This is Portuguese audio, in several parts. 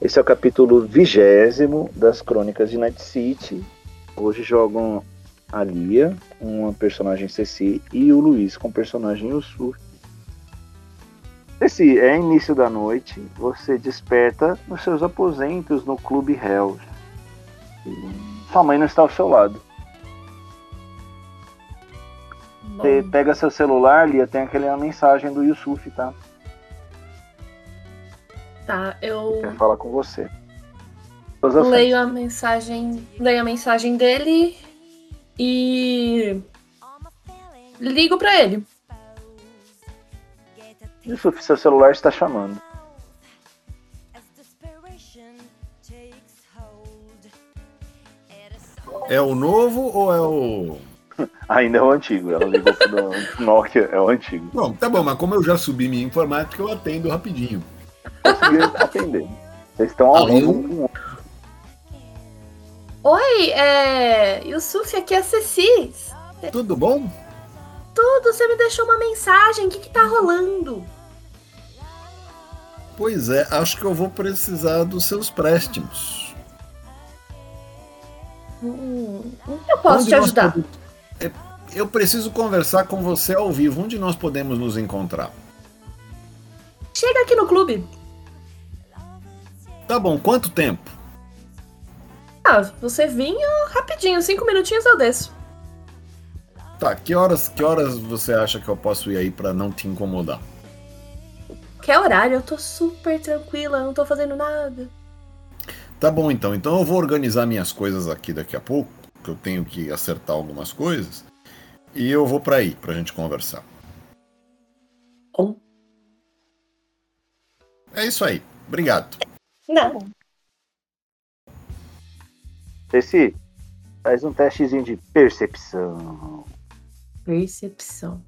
Esse é o capítulo vigésimo das Crônicas de Night City. Hoje jogam a Lia, uma personagem Ceci, e o Luiz com o personagem Yusuf. Ceci, é início da noite, você desperta nos seus aposentos no Clube Hells. Sua mãe não está ao seu lado. Você pega seu celular, Lia, tem aquela mensagem do Yusuf, tá? Tá, eu Quer falar com você. leio a mensagem, leio a mensagem dele e ligo para ele. Yusuf, seu celular está chamando. É o novo ou é o. Ainda é o antigo. Ela ligou pro Nokia, é o antigo. Bom, tá bom, mas como eu já subi minha informática, eu atendo rapidinho. Consegui atender. Vocês estão ao vivo. Oi, é. Yusuf, aqui é a Ceci. Tudo bom? Tudo, você me deixou uma mensagem. O que, que tá rolando? Pois é, acho que eu vou precisar dos seus préstimos. Hum, eu posso Onde te ajudar. pode- É, Eu preciso conversar com você ao vivo. Onde nós podemos nos encontrar? Chega aqui no clube. Tá bom, quanto tempo? Ah, você vinha rapidinho, cinco minutinhos eu desço. Tá, que horas, que horas você acha que eu posso ir aí pra não te incomodar? Que horário? Eu tô super tranquila, não tô fazendo nada. Tá bom então. Então eu vou organizar minhas coisas aqui daqui a pouco, que eu tenho que acertar algumas coisas. E eu vou pra aí pra gente conversar. Bom. É isso aí. Obrigado. Não. Ceci, faz um testezinho de percepção. Percepção.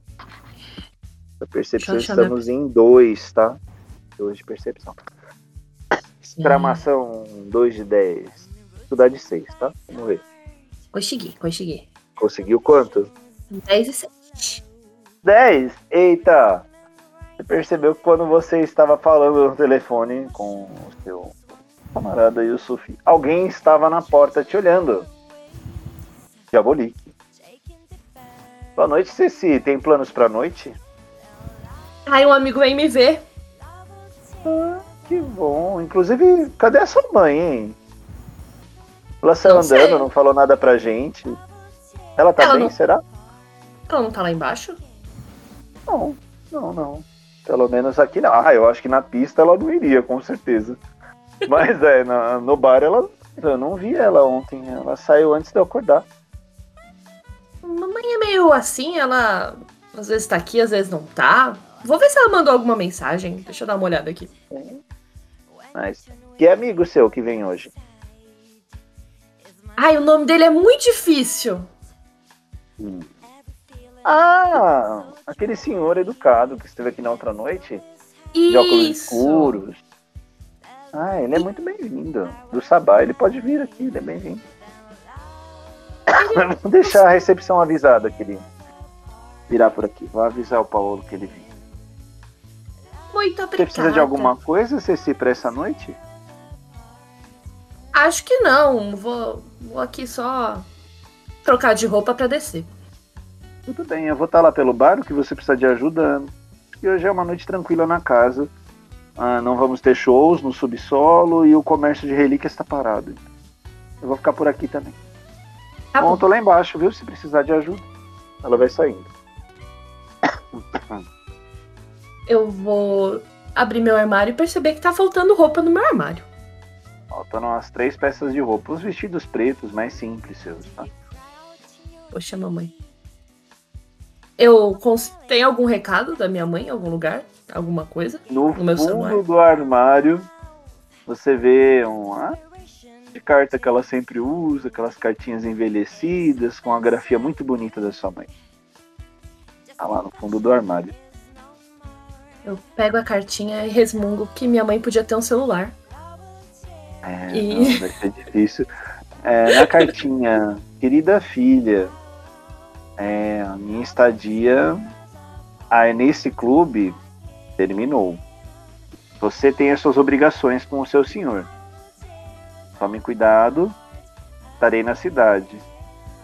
A percepção estamos em dois, tá? Dois de percepção. Exclamação 2 de 10. Estudar de 6, tá? Vamos ver. Consegui, consegui. Conseguiu quanto? 10 e 7. 10! Eita! Você percebeu que quando você estava falando no telefone com o seu camarada Yusuf, alguém estava na porta te olhando. Diabolique. Boa noite, Ceci. Tem planos pra noite? Aí um amigo vem me ver. Ah, que bom. Inclusive, cadê a sua mãe, hein? Ela saiu Não andando, sei. não falou nada pra gente. Ela tá Ela bem, não- será? Ela não tá lá embaixo? Não, não, não. Pelo menos aqui não. Ah, eu acho que na pista ela não iria, com certeza. Mas é, na- no bar ela. Eu não vi ela ontem. Ela saiu antes de eu acordar. Mamãe é meio assim, ela às vezes tá aqui, às vezes não tá. Vou ver se ela mandou alguma mensagem. Deixa eu dar uma olhada aqui. Mas. Que amigo seu que vem hoje? Ai, o nome dele é muito difícil. Ah, aquele senhor educado que esteve aqui na outra noite. De óculos Isso. escuros. Ah, ele é muito bem-vindo. Do Sabá, ele pode vir aqui, ele é bem-vindo. Vou deixar a recepção avisada que ele virá por aqui. Vou avisar o Paulo que ele vem. Muito Você obrigada. precisa de alguma coisa, Ceci, pra essa noite? Acho que não. Vou, vou aqui só trocar de roupa pra descer. Tudo bem, eu vou estar lá pelo bar, o que você precisa de ajuda. E hoje é uma noite tranquila na casa. Ah, não vamos ter shows no subsolo e o comércio de relíquias está parado. Eu vou ficar por aqui também. Tá bom, bom. tô lá embaixo, viu? Se precisar de ajuda. Ela vai saindo. Eu vou abrir meu armário e perceber que tá faltando roupa no meu armário. Faltam umas três peças de roupa. Os vestidos pretos, mais simples seus, tá? Poxa, mamãe. Eu tem algum recado da minha mãe em algum lugar? Alguma coisa? No, No fundo celular. do armário, você vê uma de carta que ela sempre usa, aquelas cartinhas envelhecidas, com a grafia muito bonita da sua mãe. Tá lá no fundo do armário. Eu pego a cartinha e resmungo que minha mãe podia ter um celular. É, E- não, vai ser difícil. É, na cartinha, querida filha, é, a minha estadia aí nesse clube terminou. Você tem as suas obrigações com o seu senhor. Tome cuidado. Estarei na cidade,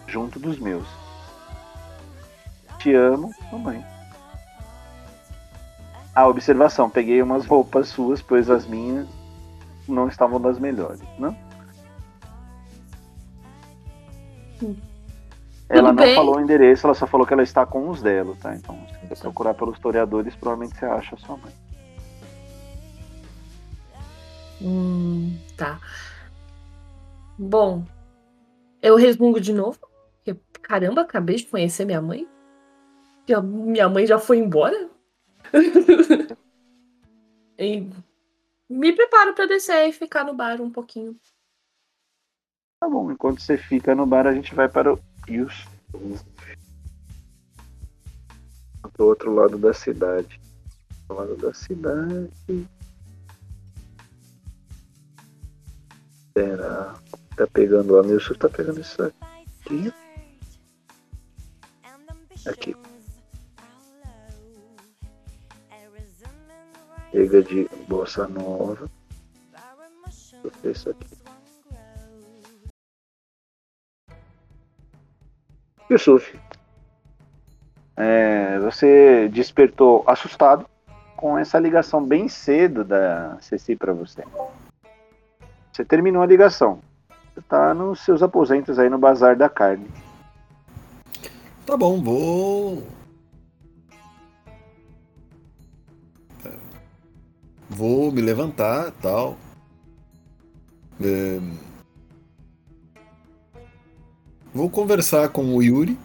junto dos meus. Te amo, mamãe. A ah, observação, peguei umas roupas suas, pois as minhas não estavam das melhores, não? Ela não falou o endereço, ela só falou que ela está com os dela, tá? Então, se você procurar pelos historiadores, provavelmente você acha a sua mãe. Hum, tá. Bom, eu resmungo de novo. Porque, caramba, acabei de conhecer minha mãe. Minha mãe já foi embora. e me preparo para descer e ficar no bar um pouquinho. Tá bom, enquanto você fica no bar, a gente vai para Yus. Do outro lado da cidade. Do lado da cidade. Será? Tá pegando lá. Nilson tá pegando isso aqui. Aqui. Chega de bossa nova. Vou ver isso aqui. Yusuf, é, você despertou assustado com essa ligação bem cedo da Ceci para você. Você terminou a ligação. Você tá nos seus aposentos aí no Bazar da Carne. Tá bom, vou. Vou me levantar tal. É... Vou conversar com o Yuri.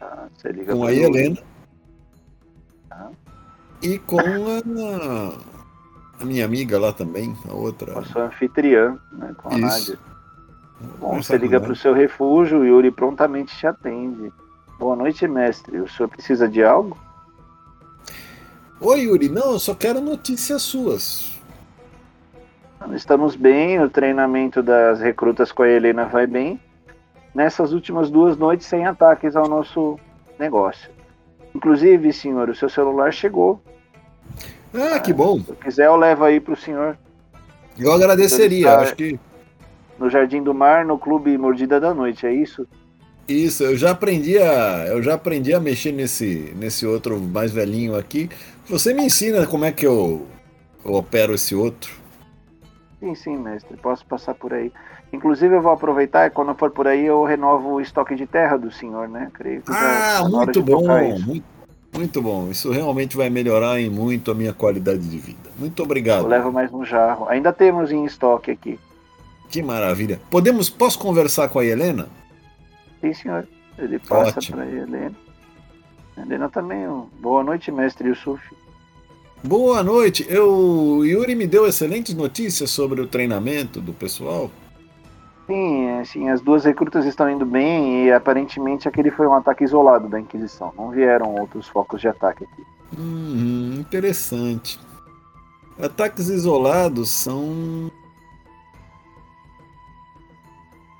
Ah, com a Helena. Ah. E com a a minha amiga lá também, a outra. A sua anfitriã, né, com a Isso. Nádia. Bom, você liga para o seu refúgio, o Yuri prontamente te atende. Boa noite, mestre. O senhor precisa de algo? Oi, Yuri. Não, eu só quero notícias suas. Estamos bem, o treinamento das recrutas com a Helena vai bem. Nessas últimas duas noites, sem ataques ao nosso negócio. Inclusive, senhor, o seu celular chegou. Ah, que bom. Se quiser, eu levo aí pro senhor. Eu agradeceria, acho que. No Jardim do Mar, no Clube Mordida da Noite, é isso? Isso, eu já aprendi a, eu já aprendi a mexer nesse, nesse outro mais velhinho aqui. Você me ensina como é que eu, eu opero esse outro? Sim, sim, mestre. Posso passar por aí. Inclusive, eu vou aproveitar e quando for por aí, eu renovo o estoque de terra do senhor, né? Creio que ah, tá muito bom, muito, muito bom. Isso realmente vai melhorar em muito a minha qualidade de vida. Muito obrigado. Eu levo mais um jarro. Ainda temos em estoque aqui. Que maravilha. Podemos, posso conversar com a Helena? Sim, senhor. Ele passa para a Helena. Helena também. Boa noite, mestre Yusuf. Boa noite. Eu, Yuri me deu excelentes notícias sobre o treinamento do pessoal. Sim, assim, as duas recrutas estão indo bem e aparentemente aquele foi um ataque isolado da Inquisição. Não vieram outros focos de ataque aqui. Hum, interessante. Ataques isolados são.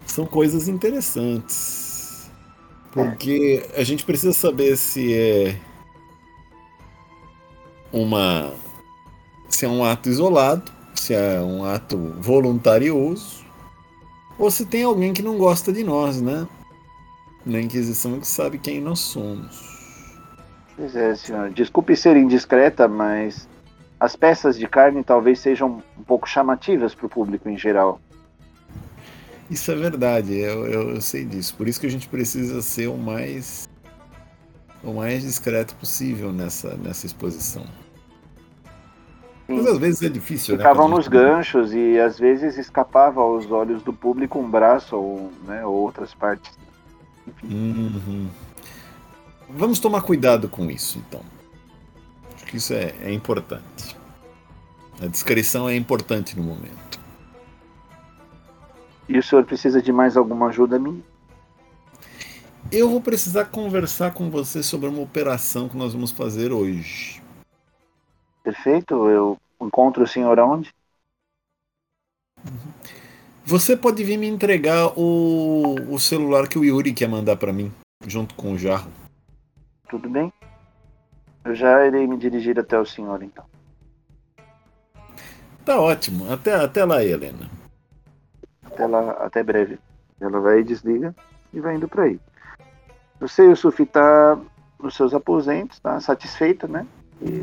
São coisas interessantes. Porque a gente precisa saber se é uma. se é um ato isolado, se é um ato voluntarioso ou se tem alguém que não gosta de nós, né? Na Inquisição que sabe quem nós somos. Pois é, senhor. Desculpe ser indiscreta, mas as peças de carne talvez sejam um pouco chamativas para o público em geral. Isso é verdade, eu, eu, eu, sei disso. Por isso que a gente precisa ser o mais o mais discreto possível nessa, nessa exposição. Mas às vezes é difícil, né, Ficavam né? nos ganchos e às vezes escapava aos olhos do público um braço ou, né, ou outras partes. Uhum. Vamos tomar cuidado com isso, então. Acho que isso é, é importante. A descrição é importante no momento. E o senhor precisa de mais alguma ajuda minha? Eu vou precisar conversar com você sobre uma operação que nós vamos fazer hoje. Perfeito. Eu encontro o senhor aonde? Você pode vir me entregar o, o celular que o Yuri quer mandar para mim, junto com o jarro. Tudo bem. Eu já irei me dirigir até o senhor, então. Tá ótimo. Até, até lá, Helena. Até lá, até breve. Ela vai e desliga e vai indo para aí. Você e o Sufi tá nos seus aposentos, tá satisfeita, né? E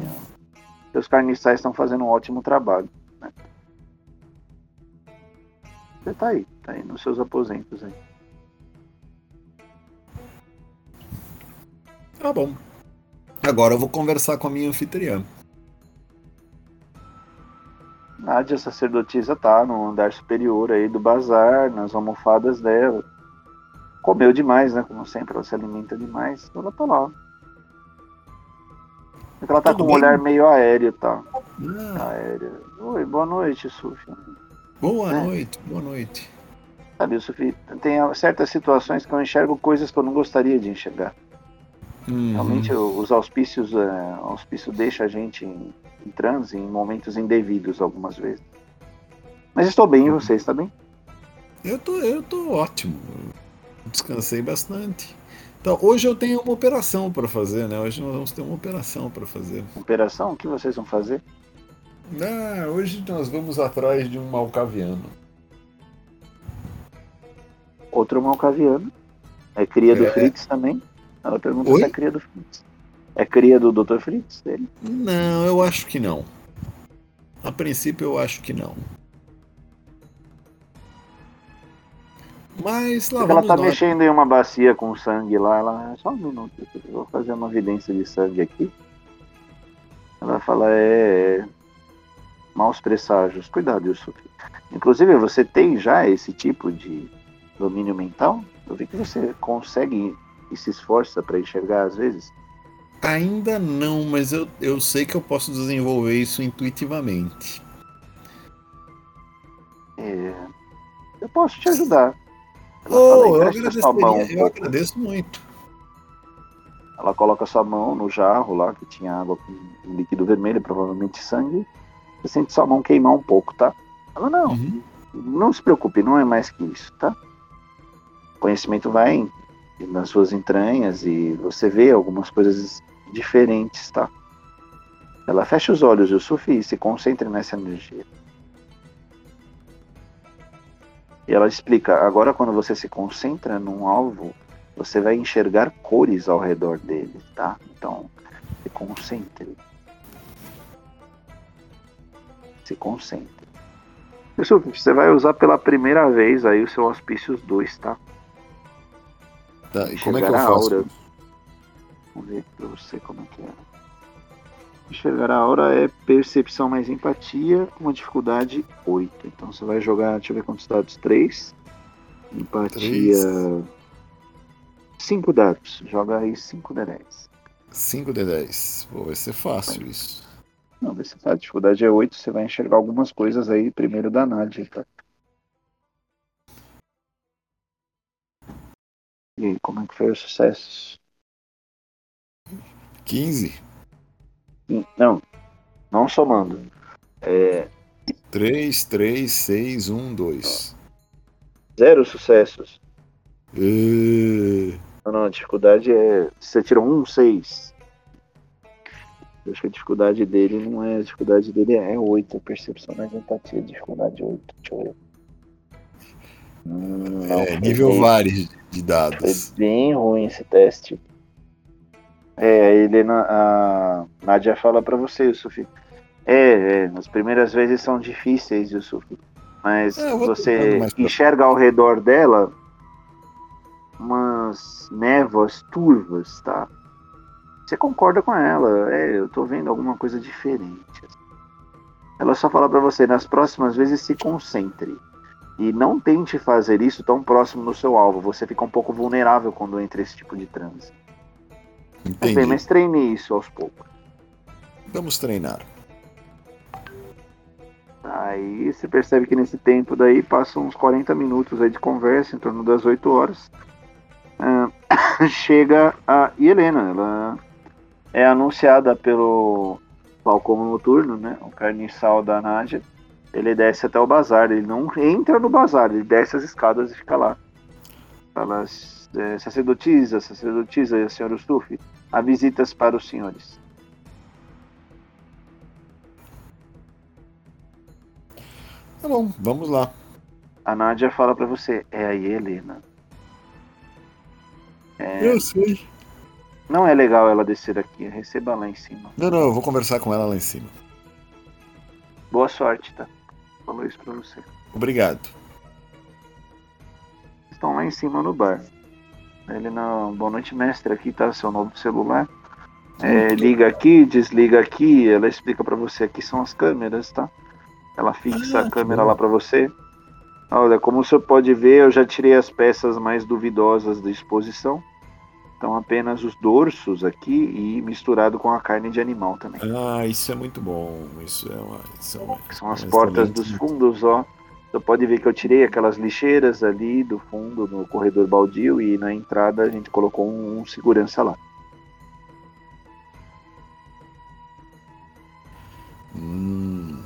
seus carniçais estão fazendo um ótimo trabalho. Né? Você tá aí, tá aí nos seus aposentos aí. Tá bom. Agora eu vou conversar com a minha anfitriã. Nádia, sacerdotisa, tá no andar superior aí do bazar, nas almofadas dela. Comeu demais, né? Como sempre, ela se alimenta demais. Ela tá lá. Ela tá Tudo com um bem? olhar meio aéreo, tá? Ah, Aéreo. Oi, boa noite, Sufi. boa É. noite, boa noite. Sabe, Sufi, tem certas situações que eu enxergo coisas que eu não gostaria de enxergar. Uhum. Realmente os auspícios, o auspício deixa a gente em, em transe em momentos indevidos algumas vezes. Mas estou bem, e você está bem? Eu tô, eu tô ótimo. Descansei bastante. Então, hoje eu tenho uma operação para fazer, né? Hoje nós vamos ter uma operação para fazer. Operação, o que vocês vão fazer? Ah, hoje nós vamos atrás de um malcaviano. Outro malcaviano. É cria do É. Fritz também. Ela pergunta Oi? se é cria do Fritz. É cria do Dr. Fritz? Ele? Não, eu acho que não. A princípio eu acho que não. Mas lá Porque ela tá nós. mexendo em uma bacia com sangue lá. Ela. Só um minuto, eu vou fazer uma evidência de sangue aqui. Ela fala, é. Maus presságios. Cuidado, Yusuf. Inclusive, você tem já esse tipo de domínio mental? Eu vi que você consegue e se esforça para enxergar às vezes. Ainda não, mas eu, eu sei que eu posso desenvolver isso intuitivamente. É, Eu posso te ajudar. Oh, eu "Empresta sua mão eu pouco." agradeço muito. Ela coloca sua mão no jarro lá, que tinha água com líquido vermelho, provavelmente sangue. Você sente sua mão queimar um pouco, tá? Ela, não, Uhum. não se preocupe, não é mais que isso, tá? O conhecimento vai nas suas entranhas e você vê algumas coisas diferentes, tá? Ela fecha os olhos, Yusuf, e se concentre nessa energia. E ela explica, agora quando você se concentra num alvo, você vai enxergar cores ao redor dele, tá? Então, se concentre. Se concentre. Yusuf, você vai usar pela primeira vez aí o seu Auspícios 2, tá? Tá, e como é que eu faço? aura. Vamos ver pra você como é que é. Enxergar a aura é percepção mais empatia, uma dificuldade 8. Então você vai jogar, deixa eu ver quantos dados? 3. Empatia. 5 dados. Joga aí 5 de 10. 5 de 10. Pô, vai ser fácil isso. Não, vê se tá. A dificuldade é 8. Você vai enxergar algumas coisas aí primeiro da Nádia, tá? E aí, como é que foi os sucessos? 15. Não, não somando. É, 3, 3, 6, 1, 2. zero sucessos. Uh, Não, não, a dificuldade é. Você tirou um 6. Eu acho que a dificuldade dele não é. A dificuldade dele é 8. Percepção mais empatia, dificuldade 8. Deixa eu ver. Hum, não, é, foi nível bem- vários de Foi dados. bem ruim esse teste. É, a Helena, a Nadia fala pra você, Yusuf. É, é, as primeiras vezes são difíceis, Yusuf. Mas É, você enxerga ao redor dela umas névoas turvas, tá? Você concorda com ela. É, eu tô vendo alguma coisa diferente. Ela só fala pra você, nas próximas vezes se concentre. E não tente fazer isso tão próximo do seu alvo. Você fica um pouco vulnerável quando entra esse tipo de transe. Entendi. mas treine isso aos poucos. Vamos treinar. Aí você percebe que nesse tempo daí passam uns 40 minutos aí de conversa, em torno das 8 horas. Chega a Helena, ela é anunciada pelo Falcão Noturno, né? O carniçal da Nádia. Ele desce até o bazar, ele não entra no bazar, ele desce as escadas e fica lá. Fala, é, sacerdotisa, sacerdotisa, senhor Ustuf, há visitas para os senhores. Tá bom, vamos lá. A Nádia fala pra você, é aí, Helena. É, Eu sei. não é legal ela descer daqui, receba lá em cima. Não, não, eu vou conversar com ela lá em cima. Boa sorte, tá? Falou isso pra você. Obrigado. Estão lá em cima no bar. Ele não. Boa noite, mestre. Aqui tá seu novo celular. É, liga aqui, desliga aqui. Ela explica pra você. Aqui são as câmeras, tá? Ela fixa Ah, a câmera lá pra você. Olha, como senhor pode ver, eu já tirei as peças mais duvidosas da exposição. Então apenas os dorsos aqui e misturado com a carne de animal também. Ah, isso é muito bom. Isso é uma. Isso é uma são as portas dos fundos, ó. Você pode ver que eu tirei aquelas lixeiras ali do fundo no corredor baldio e na entrada a gente colocou um, um segurança lá. Hum,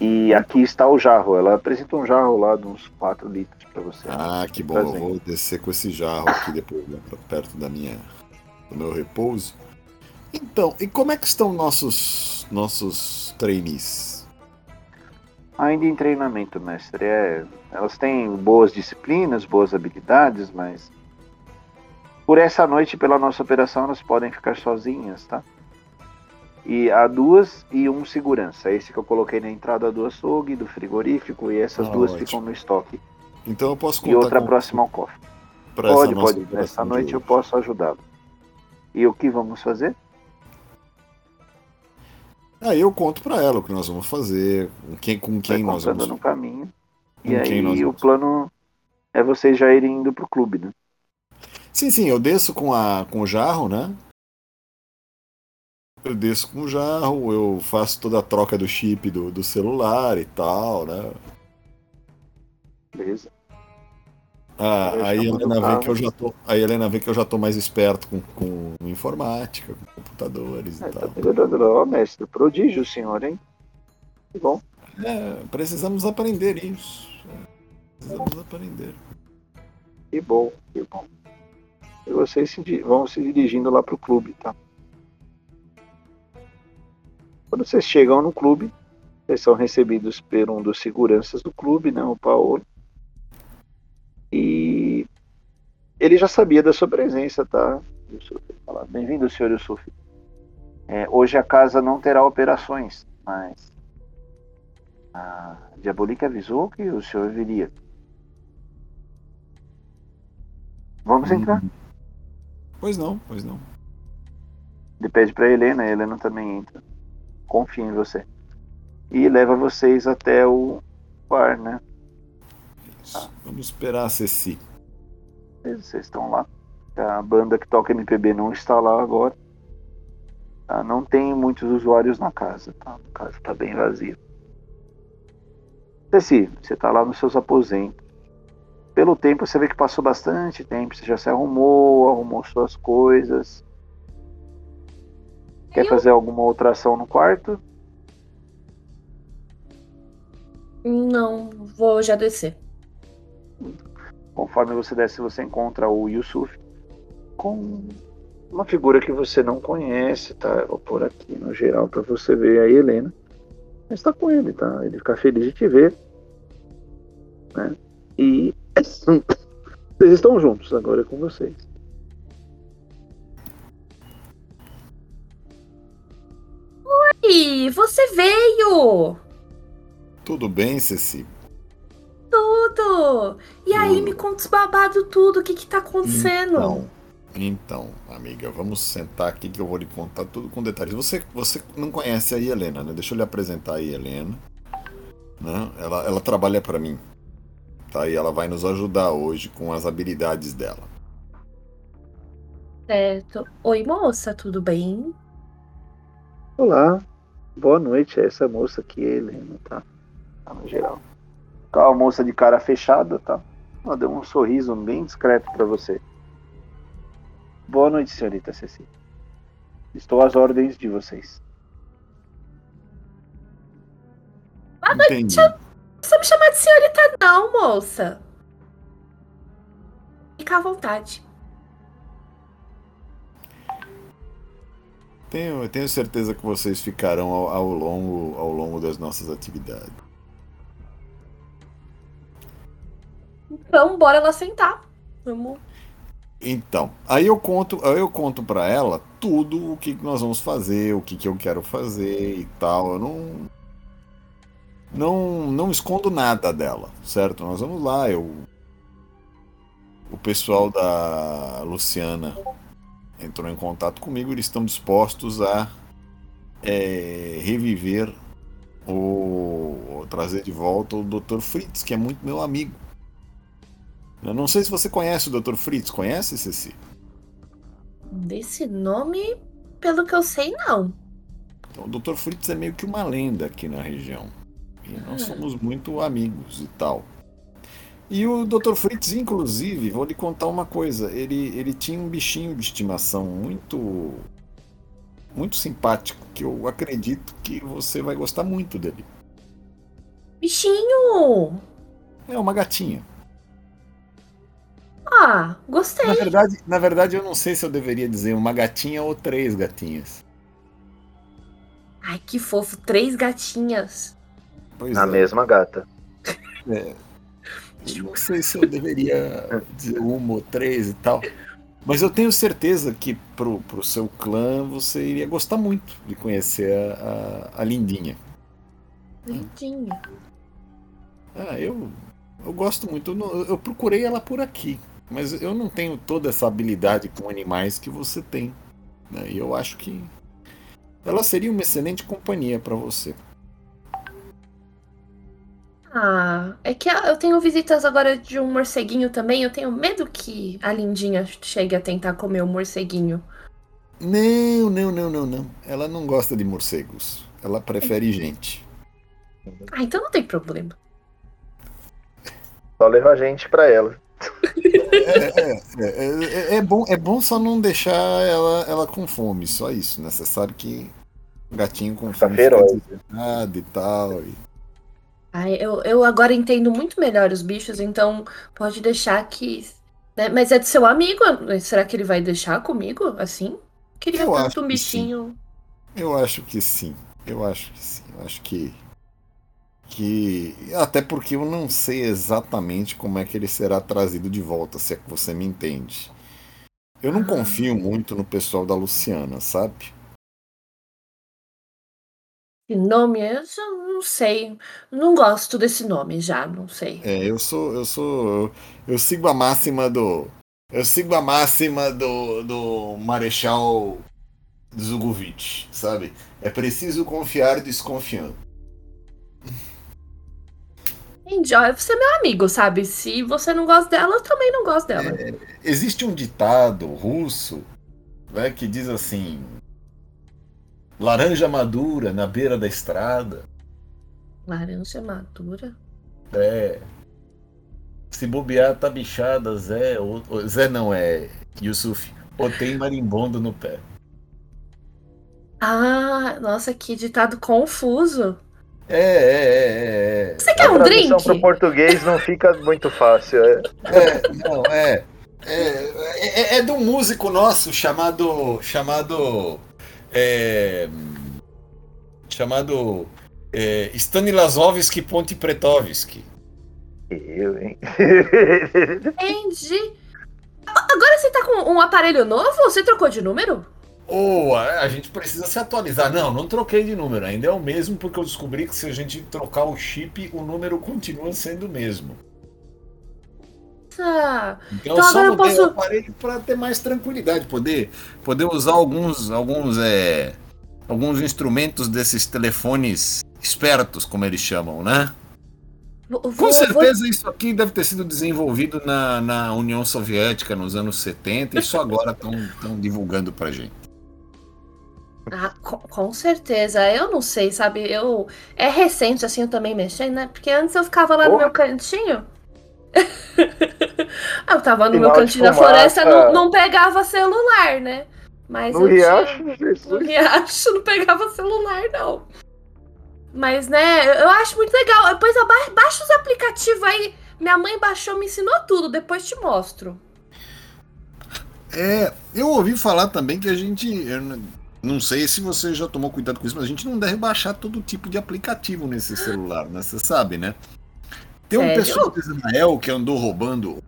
E aqui está o jarro. Ela apresenta um jarro lá de uns 4 litros para você. Ah, que bom. Eu vou descer com esse jarro aqui depois, né, perto da minha, do meu repouso. Então, e como é que estão nossos nossos trainees? Ainda em treinamento, mestre. É, elas têm boas disciplinas, boas habilidades, mas por essa noite, e pela nossa operação, elas podem ficar sozinhas, tá? E há duas e um segurança. Esse que eu coloquei na entrada do açougue, do frigorífico, e essas Ah, duas ótimo. ficam no estoque. Então eu posso E contar outra com próxima ao cofre. pra Pode, pode. Nessa noite eu posso ajudá-lo. E o que vamos fazer? Aí eu conto pra ela o que nós vamos fazer, com quem, com quem Vai nós vamos. no caminho. Com E aí o plano é vocês já irem indo pro clube, né? Sim, sim, eu desço com, a, com o jarro, né? Eu desço com o jarro, eu faço toda a troca do chip do, do celular e tal, né? Beleza? Ah, Eu aí a Helena vê que eu já tô. Aí Helena vê que eu já tô mais esperto com, com informática, com computadores É, e tá tal. Ó, mestre, prodígio, senhor, hein? Que bom. É, precisamos aprender isso. Precisamos aprender. Que bom, que bom. E vocês se vão se dirigindo lá pro clube, tá? Quando vocês chegam no clube, vocês são recebidos por um dos seguranças do clube, né? O Paulo. E ele já sabia da sua presença, tá? Bem-vindo, senhor Yusuf. É, hoje a casa não terá operações, mas a Diabolica avisou que o senhor viria. Vamos entrar. Pois não, pois não. Ele pede pra Helena, a Helena também entra. Confia em você. E leva vocês até o bar, né? Isso. Vamos esperar a Ceci. Vocês estão lá. A banda que toca MPB não está lá agora. Tá? Não tem muitos usuários na casa, tá? A casa tá bem vazia. Ceci, você tá lá nos seus aposentos. Pelo tempo você vê que passou bastante tempo, você já se arrumou, arrumou suas coisas. Quer Eu- fazer alguma outra ação no quarto? Não, vou já descer. Conforme você desce, você encontra o Yusuf com uma figura que você não conhece, tá? Eu vou pôr aqui no geral para você ver a Helena. Mas tá com ele, tá? Ele fica feliz de te ver. Né? E vocês estão juntos agora é com vocês. Ih, você veio! Tudo bem, Ceci? Tudo! E aí, Tudo. me conta os babados tudo, o que que tá acontecendo? Então, então, amiga, vamos sentar aqui que eu vou lhe contar tudo com detalhes. Você, você não conhece a Helena, né? Deixa eu lhe apresentar a Helena. Né? Ela, ela trabalha para mim. Tá? E ela vai nos ajudar hoje com as habilidades dela. Certo. Oi, moça, tudo bem? Olá, boa noite. Essa moça aqui é a Helena, tá? Tá no geral. Tá uma moça de cara fechada, tá? Ela deu um sorriso bem discreto para você. Boa noite, senhorita Ceci. Estou às ordens de vocês. Entendi. Não precisa me chamar de senhorita, não, moça. Fica à vontade. Tenho, tenho certeza que vocês ficarão ao, ao longo, ao longo das nossas atividades. Então, bora lá sentar. Vamos. Então, aí eu conto, aí eu conto para ela tudo o que nós vamos fazer, o que, que eu quero fazer e tal. Eu não não não escondo nada dela, certo? Nós vamos lá, eu o pessoal da Luciana entrou em contato comigo, eles estão dispostos a é, reviver ou trazer de volta o Dr. Fritz, que é muito meu amigo. Eu não sei se você conhece o Dr. Fritz. Conhece, Ceci? Desse nome, pelo que eu sei, não. Então, o Dr. Fritz é meio que uma lenda aqui na região. E nós ah. somos muito amigos e tal. E o Dr. Fritz, inclusive, vou lhe contar uma coisa. Ele, ele tinha um bichinho de estimação muito muito simpático, que eu acredito que você vai gostar muito dele. Bichinho! É uma gatinha. Ah, gostei. Na verdade, na verdade, eu não sei se eu deveria dizer uma gatinha ou três gatinhas. Ai, que fofo, três gatinhas. Pois Na é. mesma gata. É. Eu não sei se eu deveria dizer uma ou três e tal. Mas eu tenho certeza que pro, pro seu clã você iria gostar muito de conhecer a, a, a Lindinha. Lindinha. Ah, eu, eu gosto muito. Eu, eu procurei ela por aqui. Mas eu não tenho toda essa habilidade com animais que você tem. Né? E eu acho que ela seria uma excelente companhia para você. Ah, é que eu tenho visitas agora de um morceguinho também. Eu tenho medo que a Lindinha chegue a tentar comer o morceguinho. Não, não, não, não, não. Ela não gosta de morcegos. Ela prefere gente. Ah, então não tem problema. Só leva a gente pra ela. É, é, é, é, bom, é bom só não deixar ela, ela com fome, só isso, né? Você sabe que gatinho com tá fome feroz. e tal. E... Ai, eu, eu agora entendo muito melhor os bichos, então pode deixar que. Né? Mas é de seu amigo, será que ele vai deixar comigo assim? Queria eu tanto um bichinho. Eu acho que sim. Eu acho que sim. Eu acho que que até porque eu não sei exatamente como é que ele será trazido de volta, se é que você me entende. Eu não ah. confio muito no pessoal da Luciana, sabe? Nome é? Eu não sei. Não gosto desse nome já, não sei. É, eu sou, eu sou, eu, eu sigo a máxima do, eu sigo a máxima do, do Marechal Zugovic, sabe? É preciso confiar desconfiando. Enjoy, você é meu amigo, sabe? Se você não gosta dela, eu também não gosto dela. É, existe um ditado russo né, que diz assim: laranja madura na beira da estrada. Laranja madura? É. Se bobear, tá bichada, Zé. Ou, Zé não é, Yusuf. Ou tem marimbondo no pé. Ah, nossa, que ditado confuso. É, é, é, é. Você quer um drink? A para português não fica muito fácil. É, é não, é. É, é, é de um músico nosso chamado. chamado. É, chamado. É, Stanislavski Ponte Pretovski. Eu, hein? Entendi. Agora você tá com um aparelho novo? Você trocou de número? Ou a gente precisa se atualizar. Não, não troquei de número, ainda é o mesmo, porque eu descobri que se a gente trocar o chip, o número continua sendo o mesmo. Tá. Então, então eu só mudei posso... o aparelho para ter mais tranquilidade, poder, poder usar alguns, alguns, é, alguns instrumentos desses telefones espertos, como eles chamam, né? Vou, Com certeza vou... isso aqui deve ter sido desenvolvido na, na União Soviética nos anos 70 e só agora estão divulgando pra gente. Ah, com, com, certeza. Eu não sei, sabe? Eu é recente assim eu também mexendo, né? Porque antes eu ficava lá oh. no meu cantinho. eu tava no Final meu cantinho da floresta, não, não pegava celular, né? Mas no riacho, tinha... no riacho não pegava celular não. Mas né, eu acho muito legal. Depois baixa os aplicativos aí. Minha mãe baixou, me ensinou tudo. Depois te mostro. É, eu ouvi falar também que a gente não sei se você já tomou cuidado com isso, mas a gente não deve baixar todo tipo de aplicativo nesse celular, né? Você sabe, né? Tem um pessoal de Israel que andou roubando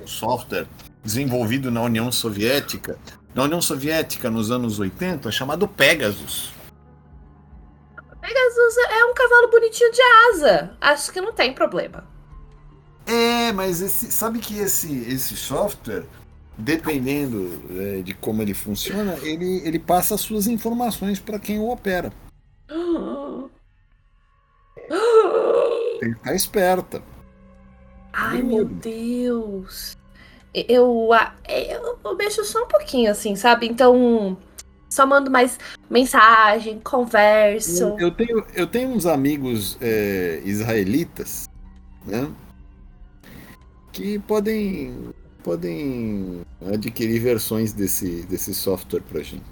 o software desenvolvido na União Soviética, na União Soviética nos anos 80, chamado Pegasus. Pegasus é um cavalo bonitinho de asa. Acho que não tem problema. É, mas esse, sabe que esse, esse software, dependendo é, de como ele funciona, ele, ele passa as suas informações para quem o opera. Tem que ficar esperta. Ai, Meu Deus. Eu, eu, eu mexo só um pouquinho, assim, sabe? Então, só mando mais mensagem, converso. Eu, eu tenho, eu tenho uns amigos é, israelitas, né? Que podem, podem adquirir versões desse, desse software pra gente.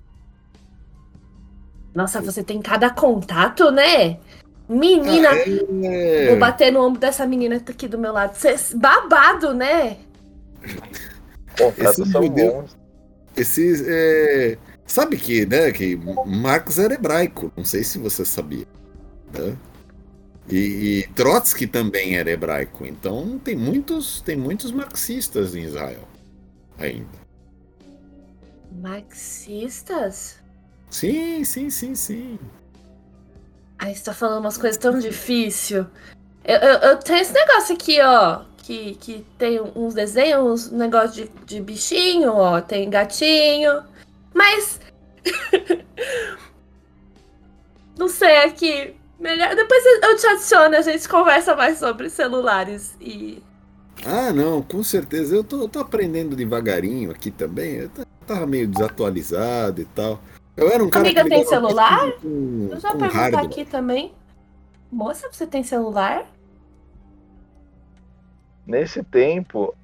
Nossa, você tem cada contato, né? Menina, É, vou bater no ombro dessa menina que tá aqui do meu lado. Cê, babado, né? Contratos Esse são judeu- bons. esses, é, sabe que, né, que Marx era hebraico, não sei se você sabia. né? E, e Trotsky também era hebraico, então tem muitos, tem muitos marxistas em Israel ainda. Marxistas? Sim, sim, sim, sim. Ai, você tá falando umas coisas tão difíceis. Eu, eu, eu tenho esse negócio aqui, ó. Que, que tem uns desenhos, um negócio de, de bichinho, ó. Tem gatinho. Mas. Não sei aqui. Melhor. Depois eu te adiciono, a gente conversa mais sobre celulares e. Ah, não, com certeza. Eu tô, eu tô aprendendo devagarinho aqui também. Eu ta- tava meio desatualizado e tal. Eu era um cara Amiga, que tem celular? Com, Eu já com perguntar hardware. aqui também. Moça, você tem celular? Nesse tempo,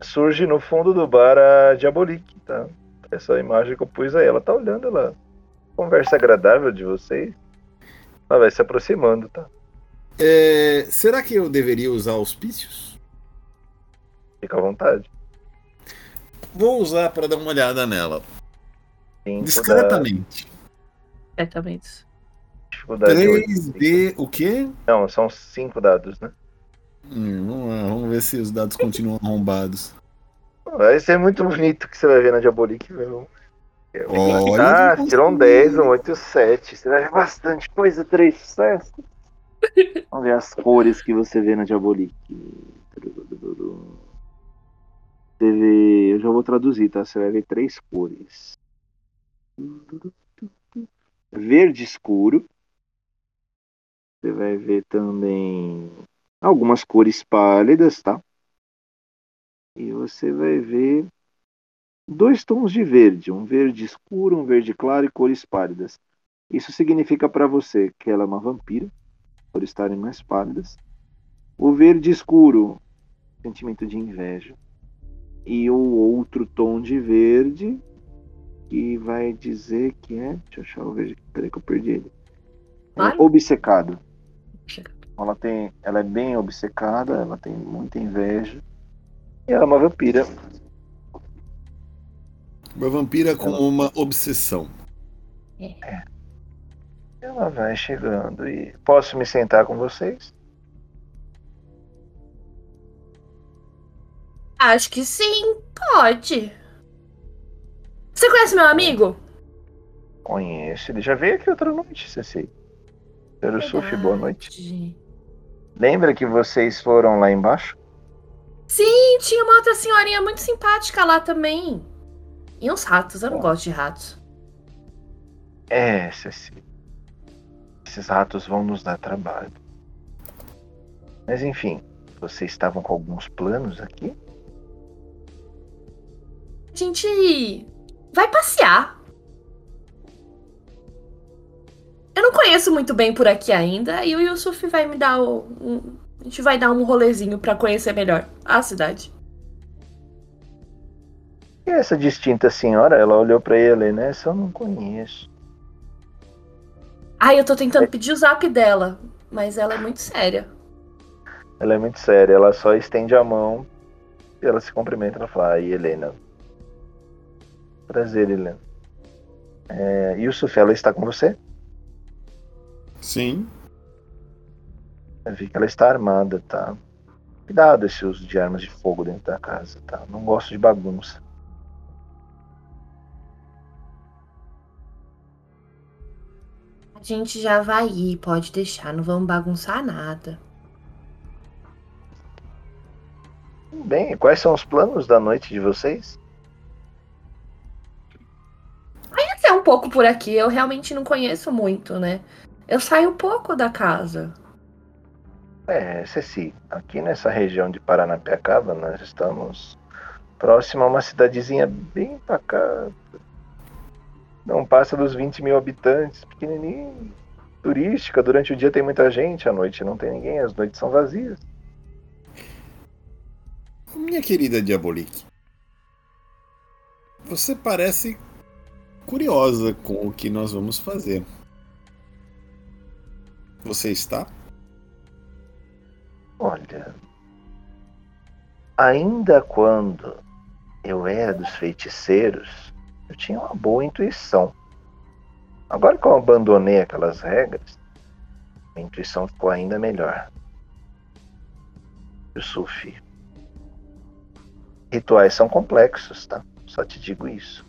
surge no fundo do bar a Diabolique, tá? Essa imagem que eu pus aí, ela tá olhando ela. Conversa agradável de vocês. Ela vai se aproximando, tá? É, será que eu deveria usar auspícios? Fica à vontade. Vou usar para dar uma olhada nela. Cinco da Discretamente. Certamente. dificuldade oito. 3D, o quê? Não, são cinco dados, né? Hum, vamos lá, vamos ver se os dados continuam arrombados. Vai ser muito bonito que você vai ver na Diabolique, meu. Olha, Ah, tirou um 10, um 8 e um 7. Você vai ver bastante coisa, três sucessos. Vamos ver as cores que você vê na Diabolique. Você vê. Eu já vou traduzir, tá? Você vai ver três cores: verde escuro. Você vai ver também algumas cores pálidas, tá? E você vai ver dois tons de verde, um verde escuro, um verde claro e cores pálidas. Isso significa para você que ela é uma vampira, por estarem mais pálidas. O verde escuro, sentimento de inveja. E o outro tom de verde, que vai dizer que é. Deixa eu achar o verde. Peraí que eu perdi ele. É obcecado. Ela, tem, ela é bem obcecada, ela tem muita inveja. E ela é uma vampira. Uma vampira com uma obsessão. Ela vai chegando e. Posso me sentar com vocês? Acho que sim, pode. Você conhece meu amigo? Conheço. Ele já veio aqui outra noite, Ceci. Senhor Sufi, boa noite. Lembra que vocês foram lá embaixo? Sim, tinha uma outra senhorinha muito simpática lá também. E uns ratos, eu não gosto de ratos. É, Ceci. Esses ratos vão nos dar trabalho. Mas enfim, vocês estavam com alguns planos aqui? A gente vai passear. Eu não conheço muito bem por aqui ainda e o Yusuf vai me dar o, um, a gente vai dar um rolezinho pra conhecer melhor a cidade. E essa distinta senhora, ela olhou pra ele, né? Essa eu não conheço. Ai, eu tô tentando pedir o zap dela, mas ela é muito séria. Ela é muito séria, ela só estende a mão e ela se cumprimenta. Ela fala, aí, Helena. Prazer, Helena. É, Yusuf, ela está com você? Sim. Eu vi que ela está armada, tá? Cuidado esse uso de armas de fogo dentro da casa, tá? Não gosto de bagunça. A gente já vai ir, pode deixar, não vamos bagunçar nada. Bem, quais são os planos da noite de vocês? Ainda é um pouco por aqui, eu realmente não conheço muito, né? Eu saio pouco da casa. É, Ceci, aqui nessa região de Paranapiacaba, nós estamos próximo a uma cidadezinha bem pacata. Não passa dos 20 mil habitantes, pequenininho, turística. Durante o dia tem muita gente, à noite não tem ninguém, as noites são vazias. Minha querida Diabolique, você parece curiosa com o que nós vamos fazer. Você está? Olha, ainda quando eu era dos feiticeiros, eu tinha uma boa intuição. Agora que eu abandonei aquelas regras, a intuição ficou ainda melhor. Yusuf, rituais são complexos, tá? Só te digo isso.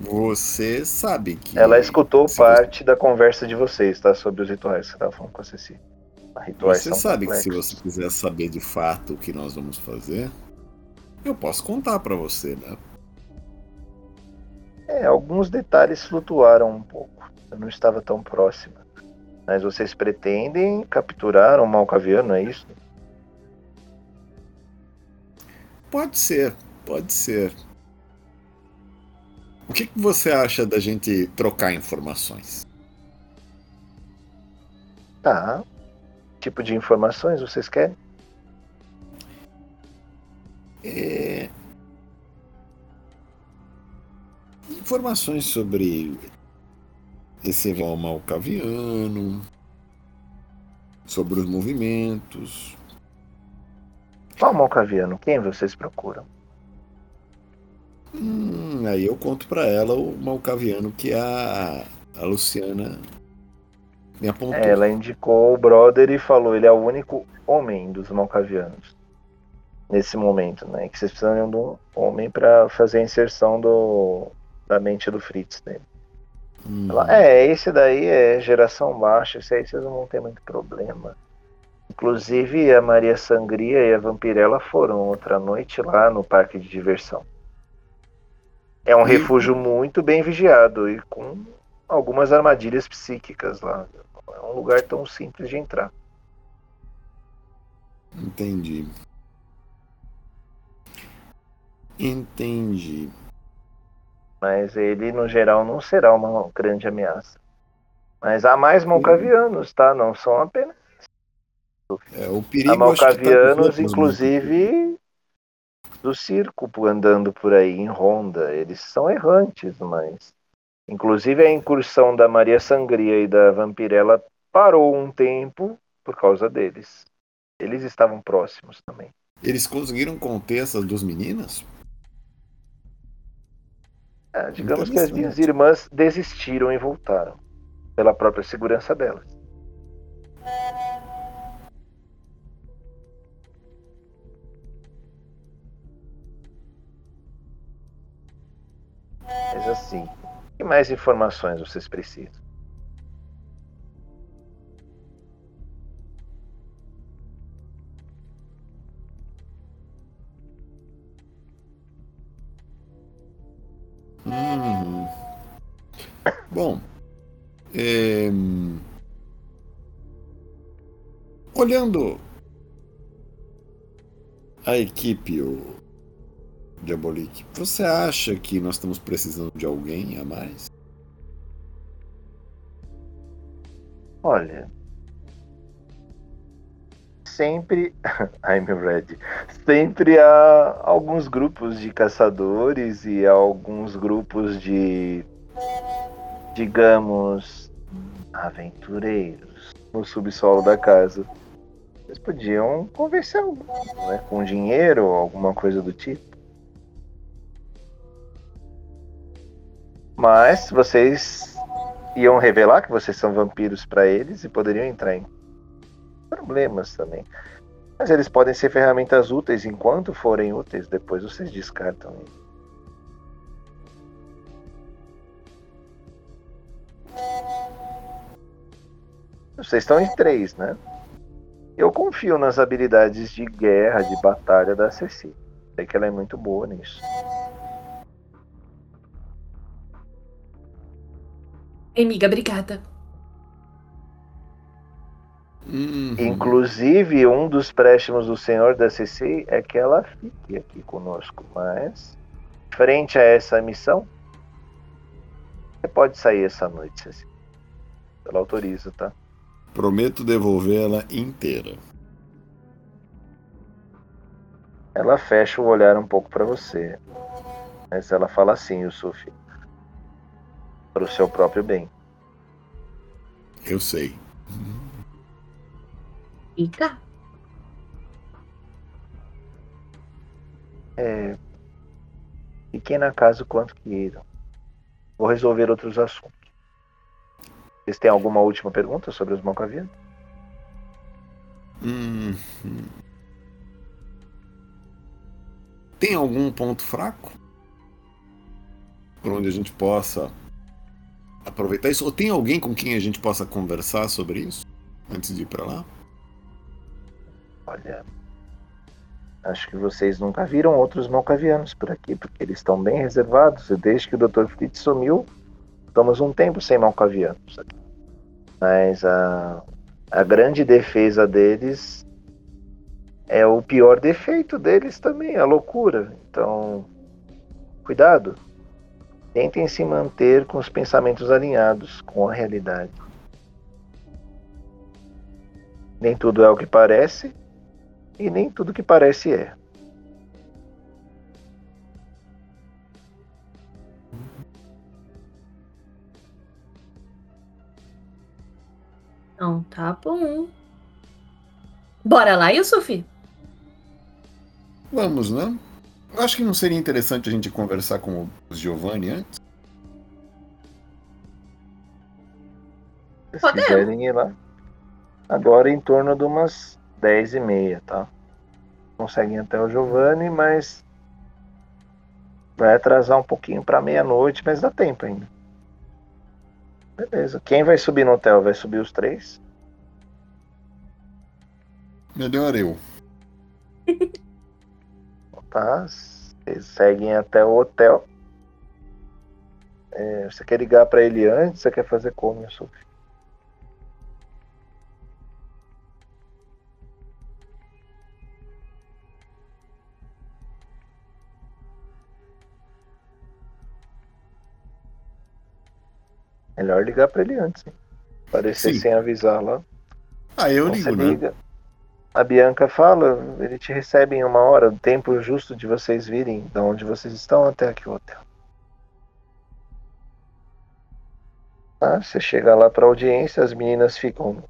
Você sabe que. Ela escutou parte você... da conversa de vocês, tá? Sobre os rituais que você estava falando com a Ceci. Rituais você sabe complexos. que se você quiser saber de fato o que nós vamos fazer, eu posso contar para você, né? É, alguns detalhes flutuaram um pouco. Eu não estava tão próxima. Mas vocês pretendem capturar um malcaviano, é isso? Pode ser, pode ser. O que, que você acha da gente trocar informações? Tá. Que tipo de informações vocês querem? É... Informações sobre esse voo malcaviano, sobre os movimentos. Qual malcaviano? Quem vocês procuram? Hum, aí eu conto para ela o malcaviano que a, a Luciana me apontou. Ela indicou o brother e falou: ele é o único homem dos malcavianos nesse momento, né? Que vocês precisam de um homem para fazer a inserção do, da mente do Fritz nele. Hum. Ela, é, esse daí é geração baixa, esse aí vocês não vão ter muito problema. Inclusive a Maria Sangria e a Vampirella foram outra noite lá no parque de diversão. É um e... refúgio muito bem vigiado e com algumas armadilhas psíquicas lá. Não é um lugar tão simples de entrar. Entendi. Entendi. Mas ele, no geral, não será uma grande ameaça. Mas há mais malcavianos, tá? Não são apenas. É, o perigo há malcavianos, tá inclusive, do circo andando por aí em ronda. Eles são errantes, mas. Inclusive a incursão da Maria Sangria e da Vampirella parou um tempo por causa deles. Eles estavam próximos também. Eles conseguiram conter essas duas meninas? É, digamos que as minhas irmãs desistiram e voltaram. Pela própria segurança delas. Mas assim, que mais informações vocês precisam? Bom, é... olhando a equipe, o Diabolique, você acha que nós estamos precisando de alguém a mais? Olha, sempre, I'm ready, sempre há alguns grupos de caçadores e alguns grupos de, digamos, aventureiros no subsolo da casa. Eles podiam conversar né, com dinheiro ou alguma coisa do tipo. Mas vocês iam revelar que vocês são vampiros para eles e poderiam entrar em problemas também. Mas eles podem ser ferramentas úteis enquanto forem úteis, depois vocês descartam eles. Vocês estão em três, né? Eu confio nas habilidades de guerra, de batalha da Ceci. Sei que ela é muito boa nisso. Amiga, obrigada. Uhum. Inclusive, um dos préstimos do Senhor da CC é que ela fique aqui conosco. Mas, frente a essa missão, você pode sair essa noite, Ceci. Ela autoriza, tá? Prometo devolvê-la inteira. Ela fecha o olhar um pouco para você. Mas ela fala assim, Yusuf. Para o seu próprio bem. Eu sei. Eita. É, fiquem na casa o quanto queiram. Vou resolver outros assuntos. Vocês têm alguma última pergunta sobre os Malcavianos? Hum, hum. Tem algum ponto fraco? Por onde a gente possa aproveitar isso? Ou tem alguém com quem a gente possa conversar sobre isso? Antes de ir pra lá? Olha, acho que vocês nunca viram outros malcavianos por aqui, porque eles estão bem reservados. E desde que o Dr. Fritz sumiu, estamos um tempo sem malcavianos. Mas a, a grande defesa deles é o pior defeito deles também, a loucura. Então, cuidado. Tentem se manter com os pensamentos alinhados com a realidade. Nem tudo é o que parece, e nem tudo que parece é. Então, tá bom. Bora lá, Yusuf? Vamos, né? Eu acho que não seria interessante a gente conversar com o Giovanni antes? Se Podemos. quiserem ir lá. Agora em torno de umas 10 e meia, tá? Conseguem até o Giovanni, mas vai atrasar um pouquinho para meia-noite, mas dá tempo ainda. Beleza. Quem vai subir no hotel? Vai subir os três? Melhor eu. Tá. Vocês seguem até o hotel. É, você quer ligar para ele antes? Você quer fazer como, Yusuf? Melhor ligar para ele antes. hein? Aparecer Sim. sem avisar lá. Ah, eu Então, ligo, você né? liga. A Bianca fala, ele te recebe em uma hora, o tempo justo de vocês virem de onde vocês estão até aqui o hotel. Tá? Você chega lá para audiência, as meninas ficam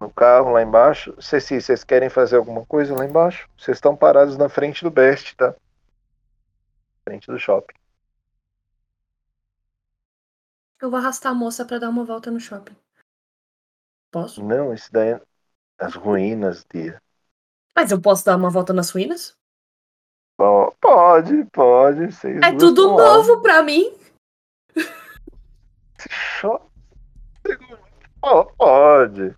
no carro lá embaixo. Ceci, vocês querem fazer alguma coisa lá embaixo? Vocês estão parados na frente do Best, tá? Frente do shopping. Eu vou arrastar a moça pra dar uma volta no shopping. Posso? Não, isso daí é as ruínas de. Mas eu posso dar uma volta nas ruínas? Po- Pode, pode. Vocês É tudo novo pra mim. Só- Ó, Pode.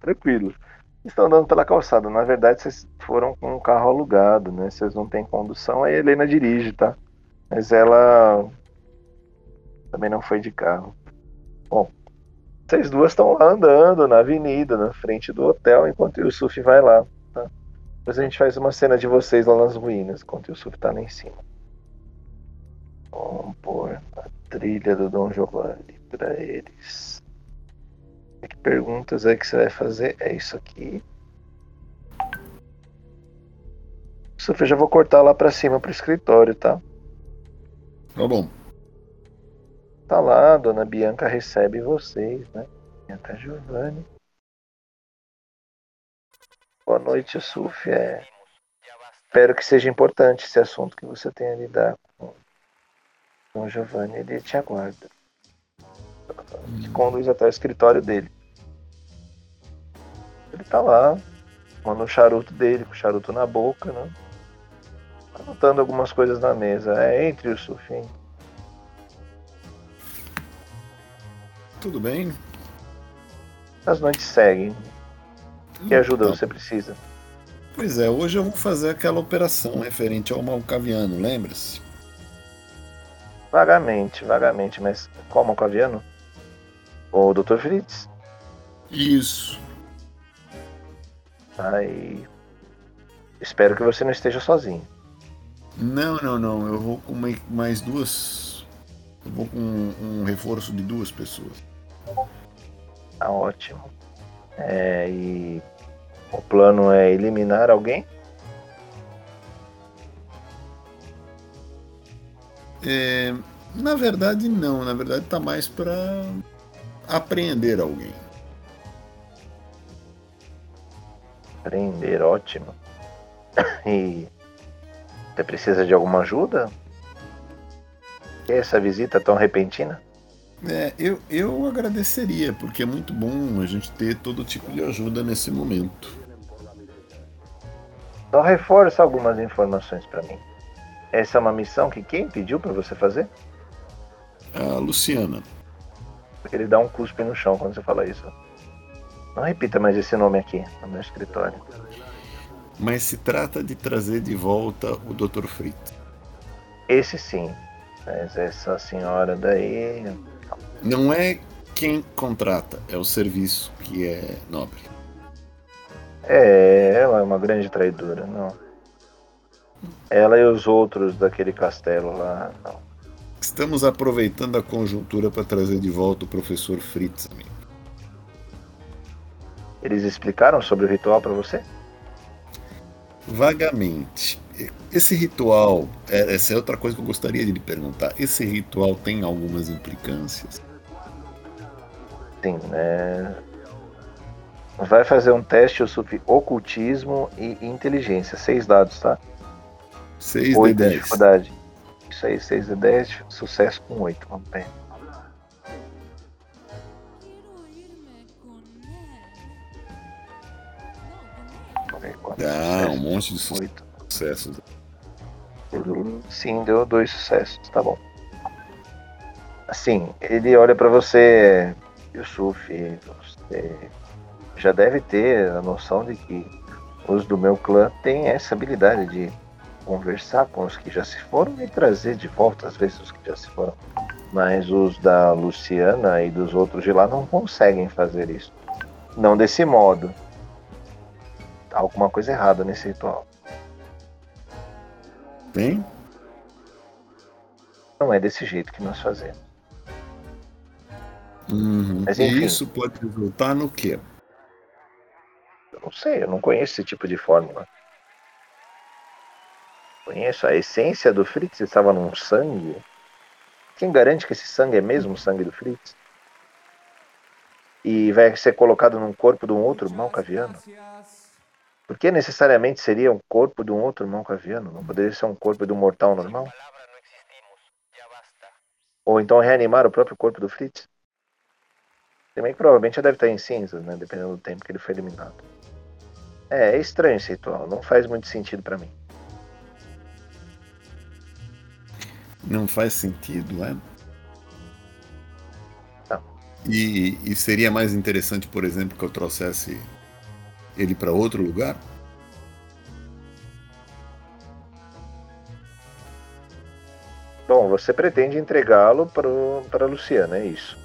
Tranquilo. Estão andando pela calçada. Na verdade, vocês foram com um carro alugado, né? Vocês não têm condução, aí a Helena dirige, tá? Mas ela também não foi de carro. Bom, vocês duas estão lá andando na avenida, na frente do hotel, enquanto o Yusuf vai lá, tá? Depois a gente faz uma cena de vocês lá nas ruínas, enquanto o Yusuf tá lá em cima. Vamos pôr a trilha do Dom Giovanni pra eles. Que perguntas é que você vai fazer? É isso aqui. Eu já vou cortar lá pra cima pro escritório, tá? Tá bom. Tá lá, dona Bianca recebe vocês, né? Bianca Giovanni. Boa noite, Yusuf. É... Espero que seja importante esse assunto que você tenha a lidar com, com o Giovanni. Ele te aguarda. Te conduz até o escritório dele. Ele tá lá. fumando um charuto dele, com o charuto na boca, né? Anotando algumas coisas na mesa. É entre o Sufim. Tudo bem? As noites seguem. Que ajuda Então, você precisa? Pois é, hoje eu vou fazer aquela operação referente ao malcaviano, lembra-se? Vagamente, vagamente, mas qual malcaviano? O Dr. Fritz? Isso. Aí. Espero que você não esteja sozinho. Não, não, não. Eu vou com mai- mais duas. Eu vou com um reforço de duas pessoas. Tá ótimo. É, e o plano é eliminar alguém? É, na verdade, não. Na verdade, tá mais para apreender alguém. Prender, ótimo. E você precisa de alguma ajuda? Que essa visita tão repentina? É, eu, eu agradeceria, porque é muito bom a gente ter todo tipo de ajuda nesse momento. Só reforça algumas informações para mim. Essa é uma missão que quem pediu para você fazer? A Luciana. Ele dá um cuspe no chão quando você fala isso. Não repita mais esse nome aqui no meu escritório. Mas se trata de trazer de volta o Dr. Fritz. Esse sim. Mas essa senhora daí. Não é quem contrata, é o serviço que é nobre. É, ela é uma grande traidora, não. Ela e os outros daquele castelo lá, não. Estamos aproveitando a conjuntura para trazer de volta o professor Fritz, amigo. Eles explicaram sobre o ritual para você? Vagamente. Esse ritual, é- essa é outra coisa que eu gostaria de lhe perguntar. Esse ritual tem algumas implicâncias? Sim, né? Vai fazer um teste subi ocultismo e inteligência. Seis dados, tá? 6 de Oito de 10. dificuldade. Isso aí, 6 de 10, sucesso com 8. Vamos ver. Dá um monte de Oito. sucessos. Sim, deu dois sucessos, tá bom. Assim, ele olha pra você, Yusuf, você já deve ter a noção de que os do meu clã têm essa habilidade de conversar com os que já se foram e trazer de volta, às vezes, os que já se foram. Mas os da Luciana e dos outros de lá não conseguem fazer isso. Não desse modo. Tá alguma coisa errada nesse ritual. Tem? Não é desse jeito que nós fazemos. Uhum. Mas, E isso pode resultar no quê? Eu não sei, eu não conheço esse tipo de fórmula. Conheço a essência do Fritz estava num sangue. Quem garante que esse sangue é mesmo o sangue do Fritz? E vai ser colocado num corpo de um outro malcaviano? Por que necessariamente seria um corpo de um outro malcaviano? Não poderia ser um corpo de um mortal normal? Ou então reanimar o próprio corpo do Fritz? Também que provavelmente já deve estar em cinzas, né? Dependendo do tempo que ele foi eliminado. É, é estranho esse ritual, não faz muito sentido pra mim. Não faz sentido, é? Não. E, e seria mais interessante, por exemplo, que eu trouxesse ele para outro lugar? Bom, você pretende entregá-lo para a Luciana, é isso.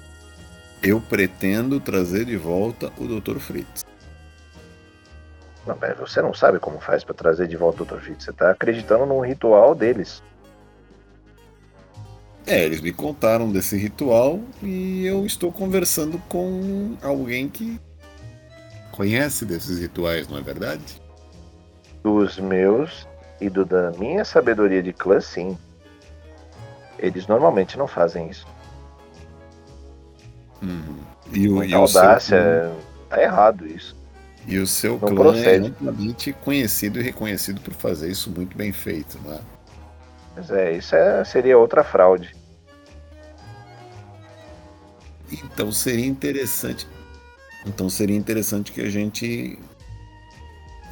Eu pretendo trazer de volta o Dr. Fritz. Não, mas você não sabe como faz para trazer de volta o Dr. Fitz. Você tá acreditando num ritual deles. É, eles me contaram desse ritual e eu estou conversando com alguém que conhece desses rituais, não é verdade? Dos meus e do da minha sabedoria de clã, sim. Eles normalmente não fazem isso. Uhum. E o, e Muita seu audácia, clã, tá errado isso. e o seu não clã procede. é amplamente conhecido e reconhecido por fazer isso muito bem feito, não é? Mas é, isso é- seria outra fraude. Então seria interessante. Então seria interessante que a gente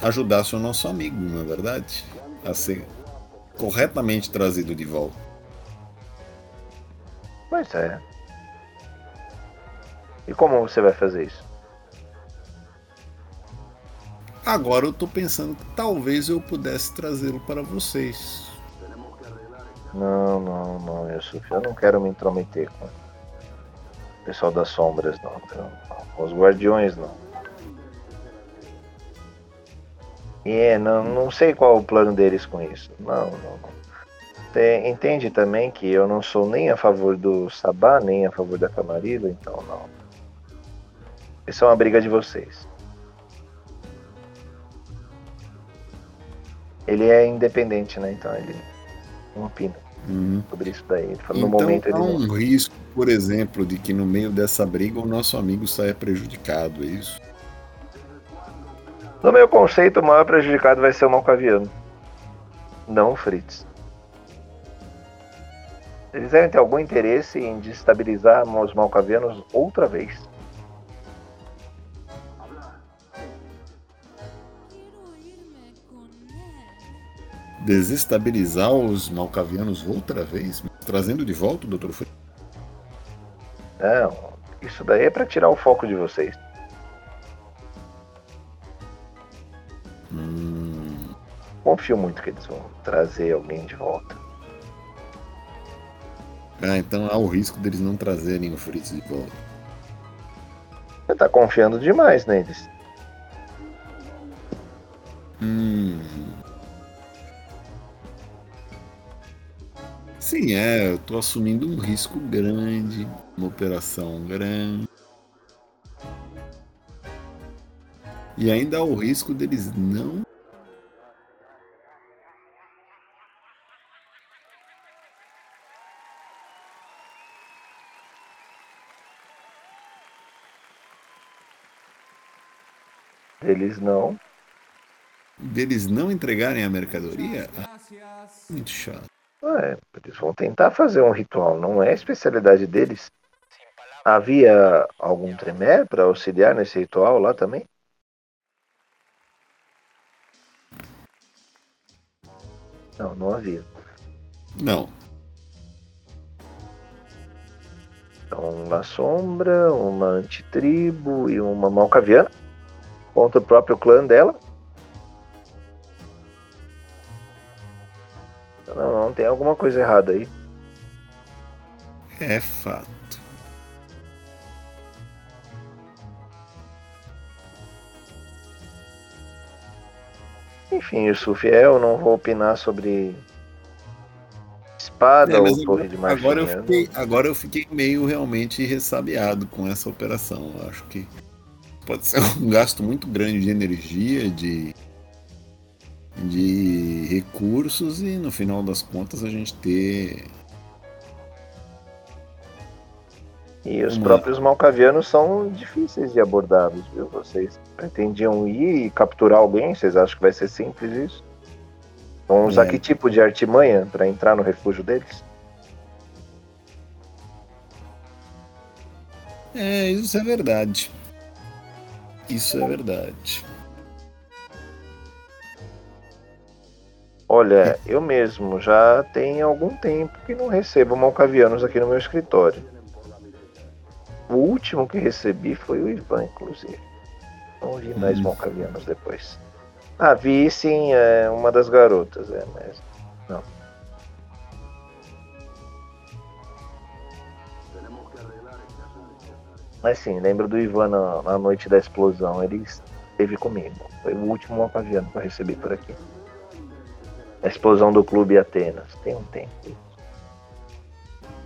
ajudasse o nosso amigo, não é verdade? A ser corretamente trazido de volta. Pois é. E como você vai fazer isso? Agora eu tô pensando que talvez eu pudesse trazê-lo para vocês. Não, não, não, Yusuf. Eu não quero me intrometer com o pessoal das sombras, não. Com os guardiões, não. E é, não, não sei qual é o plano deles com isso. Não, não, não. Você entende também que eu não sou nem a favor do Sabá, nem a favor da Camarilla, então não. Isso é uma briga de vocês. Ele é independente, né? Então ele não opina Uhum. sobre isso daí. Fala, Então no momento ele há não. um risco, por exemplo, de que no meio dessa briga o nosso amigo saia prejudicado, é isso? No meu conceito, o maior prejudicado vai ser o Malcaviano. Não o Fritz. Eles devem ter algum interesse em destabilizar os Malcavianos outra vez. Desestabilizar os malcavianos outra vez, trazendo de volta o Dr. Fritz. Não, isso daí é pra tirar o foco de vocês. Hum, Confio muito que eles vão trazer alguém de volta. Ah, então há o risco deles não trazerem o Fritz de volta. Você tá confiando demais neles. Hum. Sim, é, eu tô assumindo um risco grande, uma operação grande. E ainda há o risco deles não. Eles não. deles não entregarem a mercadoria? Ah, muito chato. É, eles vão tentar fazer um ritual, não é a especialidade deles. Havia algum tremé para auxiliar nesse ritual lá também? Não, não havia. Não. Então, uma sombra, uma antitribo e uma malcaviana contra o próprio clã dela. Não, não tem alguma coisa errada aí. É fato. Enfim, Yusuf, é, eu não vou opinar sobre espada É, ou torre de marcha. Agora eu, fiquei, agora eu fiquei meio realmente ressabiado com essa operação. Eu acho que pode ser um gasto muito grande de energia, de, de recursos e no final das contas a gente ter. E os Uma- próprios malcavianos são difíceis de abordados, viu? Vocês pretendiam ir e capturar alguém? Vocês acham que vai ser simples isso? Vão usar É. que tipo de artimanha para entrar no refúgio deles? É, isso é verdade. Isso é verdade. Olha, eu mesmo já tem algum tempo que não recebo malcavianos aqui no meu escritório. O último que recebi foi o Ivan, inclusive. Não vi mais Hum. malcavianos depois. Ah, vi sim, é uma das garotas, é, mas não. Mas sim, lembro do Ivan na, na noite da explosão, ele esteve comigo. Foi o último malcaviano que eu recebi por aqui. A explosão do clube Atenas. Tem um tempo.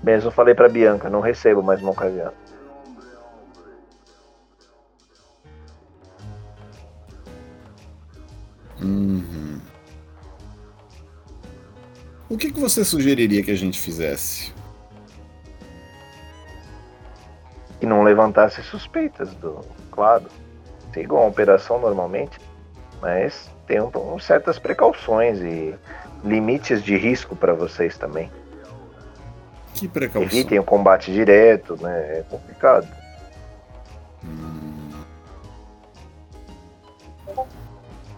Mesmo falei pra Bianca, não recebo mais malcaviano. Uhum. O que, que você sugeriria que a gente fizesse? E não levantasse suspeitas do claro. Sigam a operação normalmente, mas tenham um- certas precauções e limites de risco para vocês também. Que precaução? Evitem o combate direto, né? É complicado. Hum.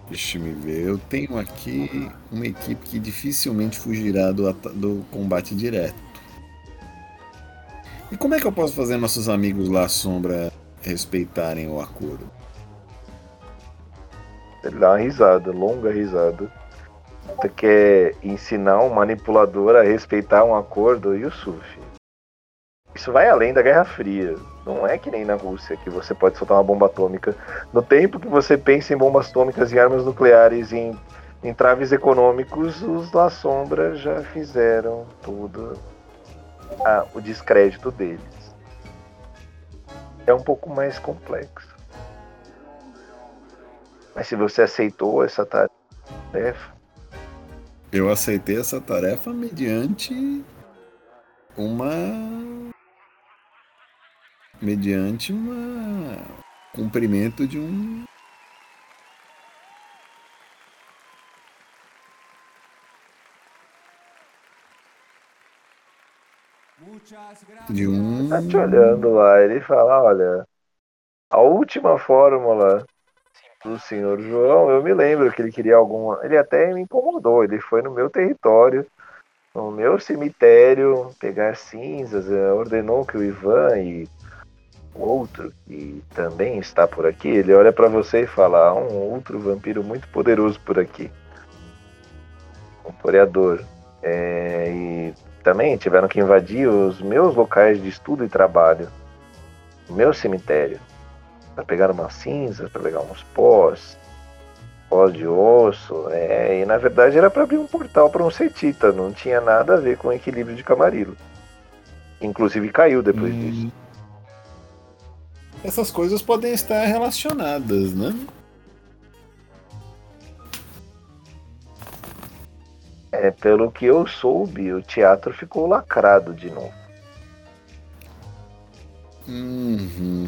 Deixa-me ver. Eu tenho aqui uma equipe que dificilmente fugirá do, do combate direto. E como é que eu posso fazer nossos amigos lá sombra respeitarem o acordo? Ele dá uma risada, longa risada. Você quer ensinar um manipulador a respeitar um acordo, Yusuf? Isso vai além da Guerra Fria. Não é que nem na Rússia, que você pode soltar uma bomba atômica. No tempo que você pensa em bombas atômicas e armas nucleares em, em traves econômicos, os La Sombra já fizeram tudo a, o descrédito deles. É um pouco mais complexo. Mas se você aceitou essa tarefa. Eu aceitei essa tarefa mediante uma mediante um cumprimento de um de um tá te olhando lá ele fala olha a última fórmula do senhor João eu me lembro que ele queria alguma ele até me incomodou ele foi no meu território no meu cemitério pegar cinzas ordenou que o Ivan e outro que também está por aqui, ele olha para você e fala: há um outro vampiro muito poderoso por aqui. Um toreador. É, e também tiveram que invadir os meus locais de estudo e trabalho, o meu cemitério, para pegar uma cinza, para pegar uns pós, pós de osso. É, e na verdade era para abrir um portal para um setita, não tinha nada a ver com o equilíbrio de Camarilo. Inclusive caiu depois hum. disso essas coisas podem estar relacionadas, né? É, pelo que eu soube, o teatro ficou lacrado de novo. Uhum.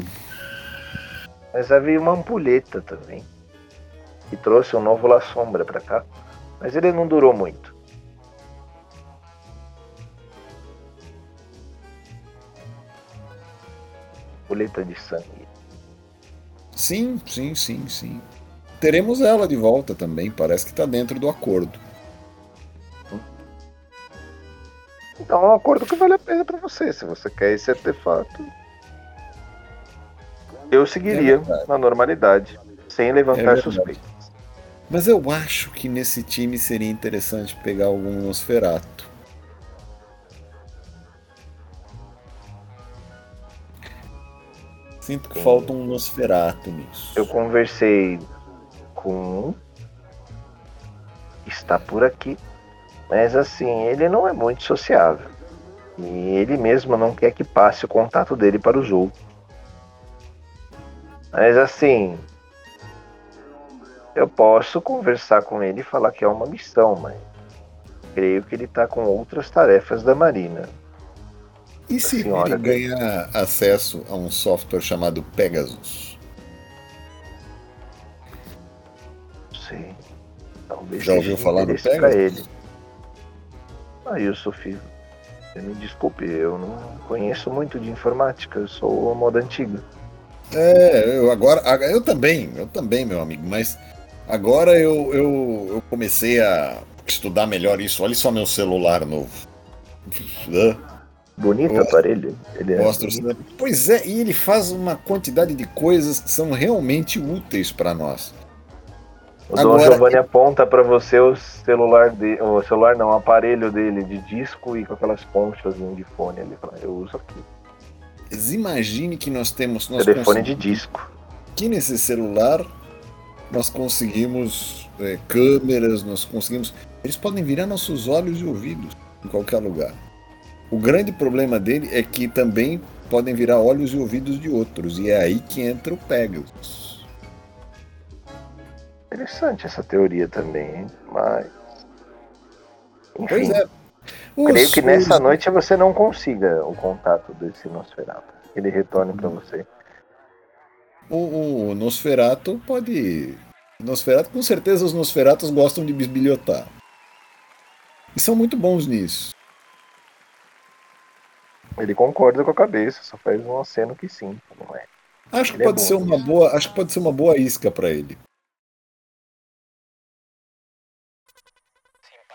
Mas havia uma ampulheta também. Que trouxe um novo La Sombra pra cá. Mas ele não durou muito. colheita de sangue. Sim, sim, sim, sim. Teremos ela de volta também, parece que está dentro do acordo. Então é um acordo que vale a pena para você, se você quer esse artefato. Eu seguiria é na normalidade, sem levantar é suspeitas. Mas eu acho que nesse time seria interessante pegar algum Nosferato. Sinto que falta um Nosferatu nisso. Eu conversei com um. Está por aqui. Mas assim, ele não é muito sociável. E ele mesmo não quer que passe o contato dele para os outros. Mas assim. Eu posso conversar com ele e falar que é uma missão, mas creio que ele está com outras tarefas da Marina. E se ele ganhar acesso a um software chamado Pegasus? Sim. Talvez Já ouviu falar do Pegasus? Ele. Ah, eu sou filho. Me desculpe, eu não conheço muito de informática, eu sou moda antiga. É, eu agora. Eu também, eu também, meu amigo, mas agora eu, eu, eu comecei a estudar melhor isso. Olha só meu celular novo. Bonito o aparelho. Ele é Mostra Pois é, e ele faz uma quantidade de coisas que são realmente úteis para nós. O Agora, Dom Giovanni aponta para você o celular de, o celular não, o aparelho dele de disco e com aquelas ponchas de fone ali. Eu uso aqui. Imagine que nós temos nós telefone de disco. Aqui nesse celular nós conseguimos é, câmeras, nós conseguimos. Eles podem virar nossos olhos e ouvidos em qualquer lugar. O grande problema dele é que também podem virar olhos e ouvidos de outros, e é aí que entra o Pegasus. Interessante essa teoria também, mas. Enfim, pois é. Creio que nessa noite você não consiga o contato desse Nosferatu. Ele retorne para você. O, o Nosferatu pode. Nosferatu, com certeza os Nosferatos gostam de bisbilhotar. E são muito bons nisso. Ele concorda com a cabeça, só faz um aceno que sim, não é. Acho que ele é pode é ser uma boa, acho que pode ser uma boa isca para ele.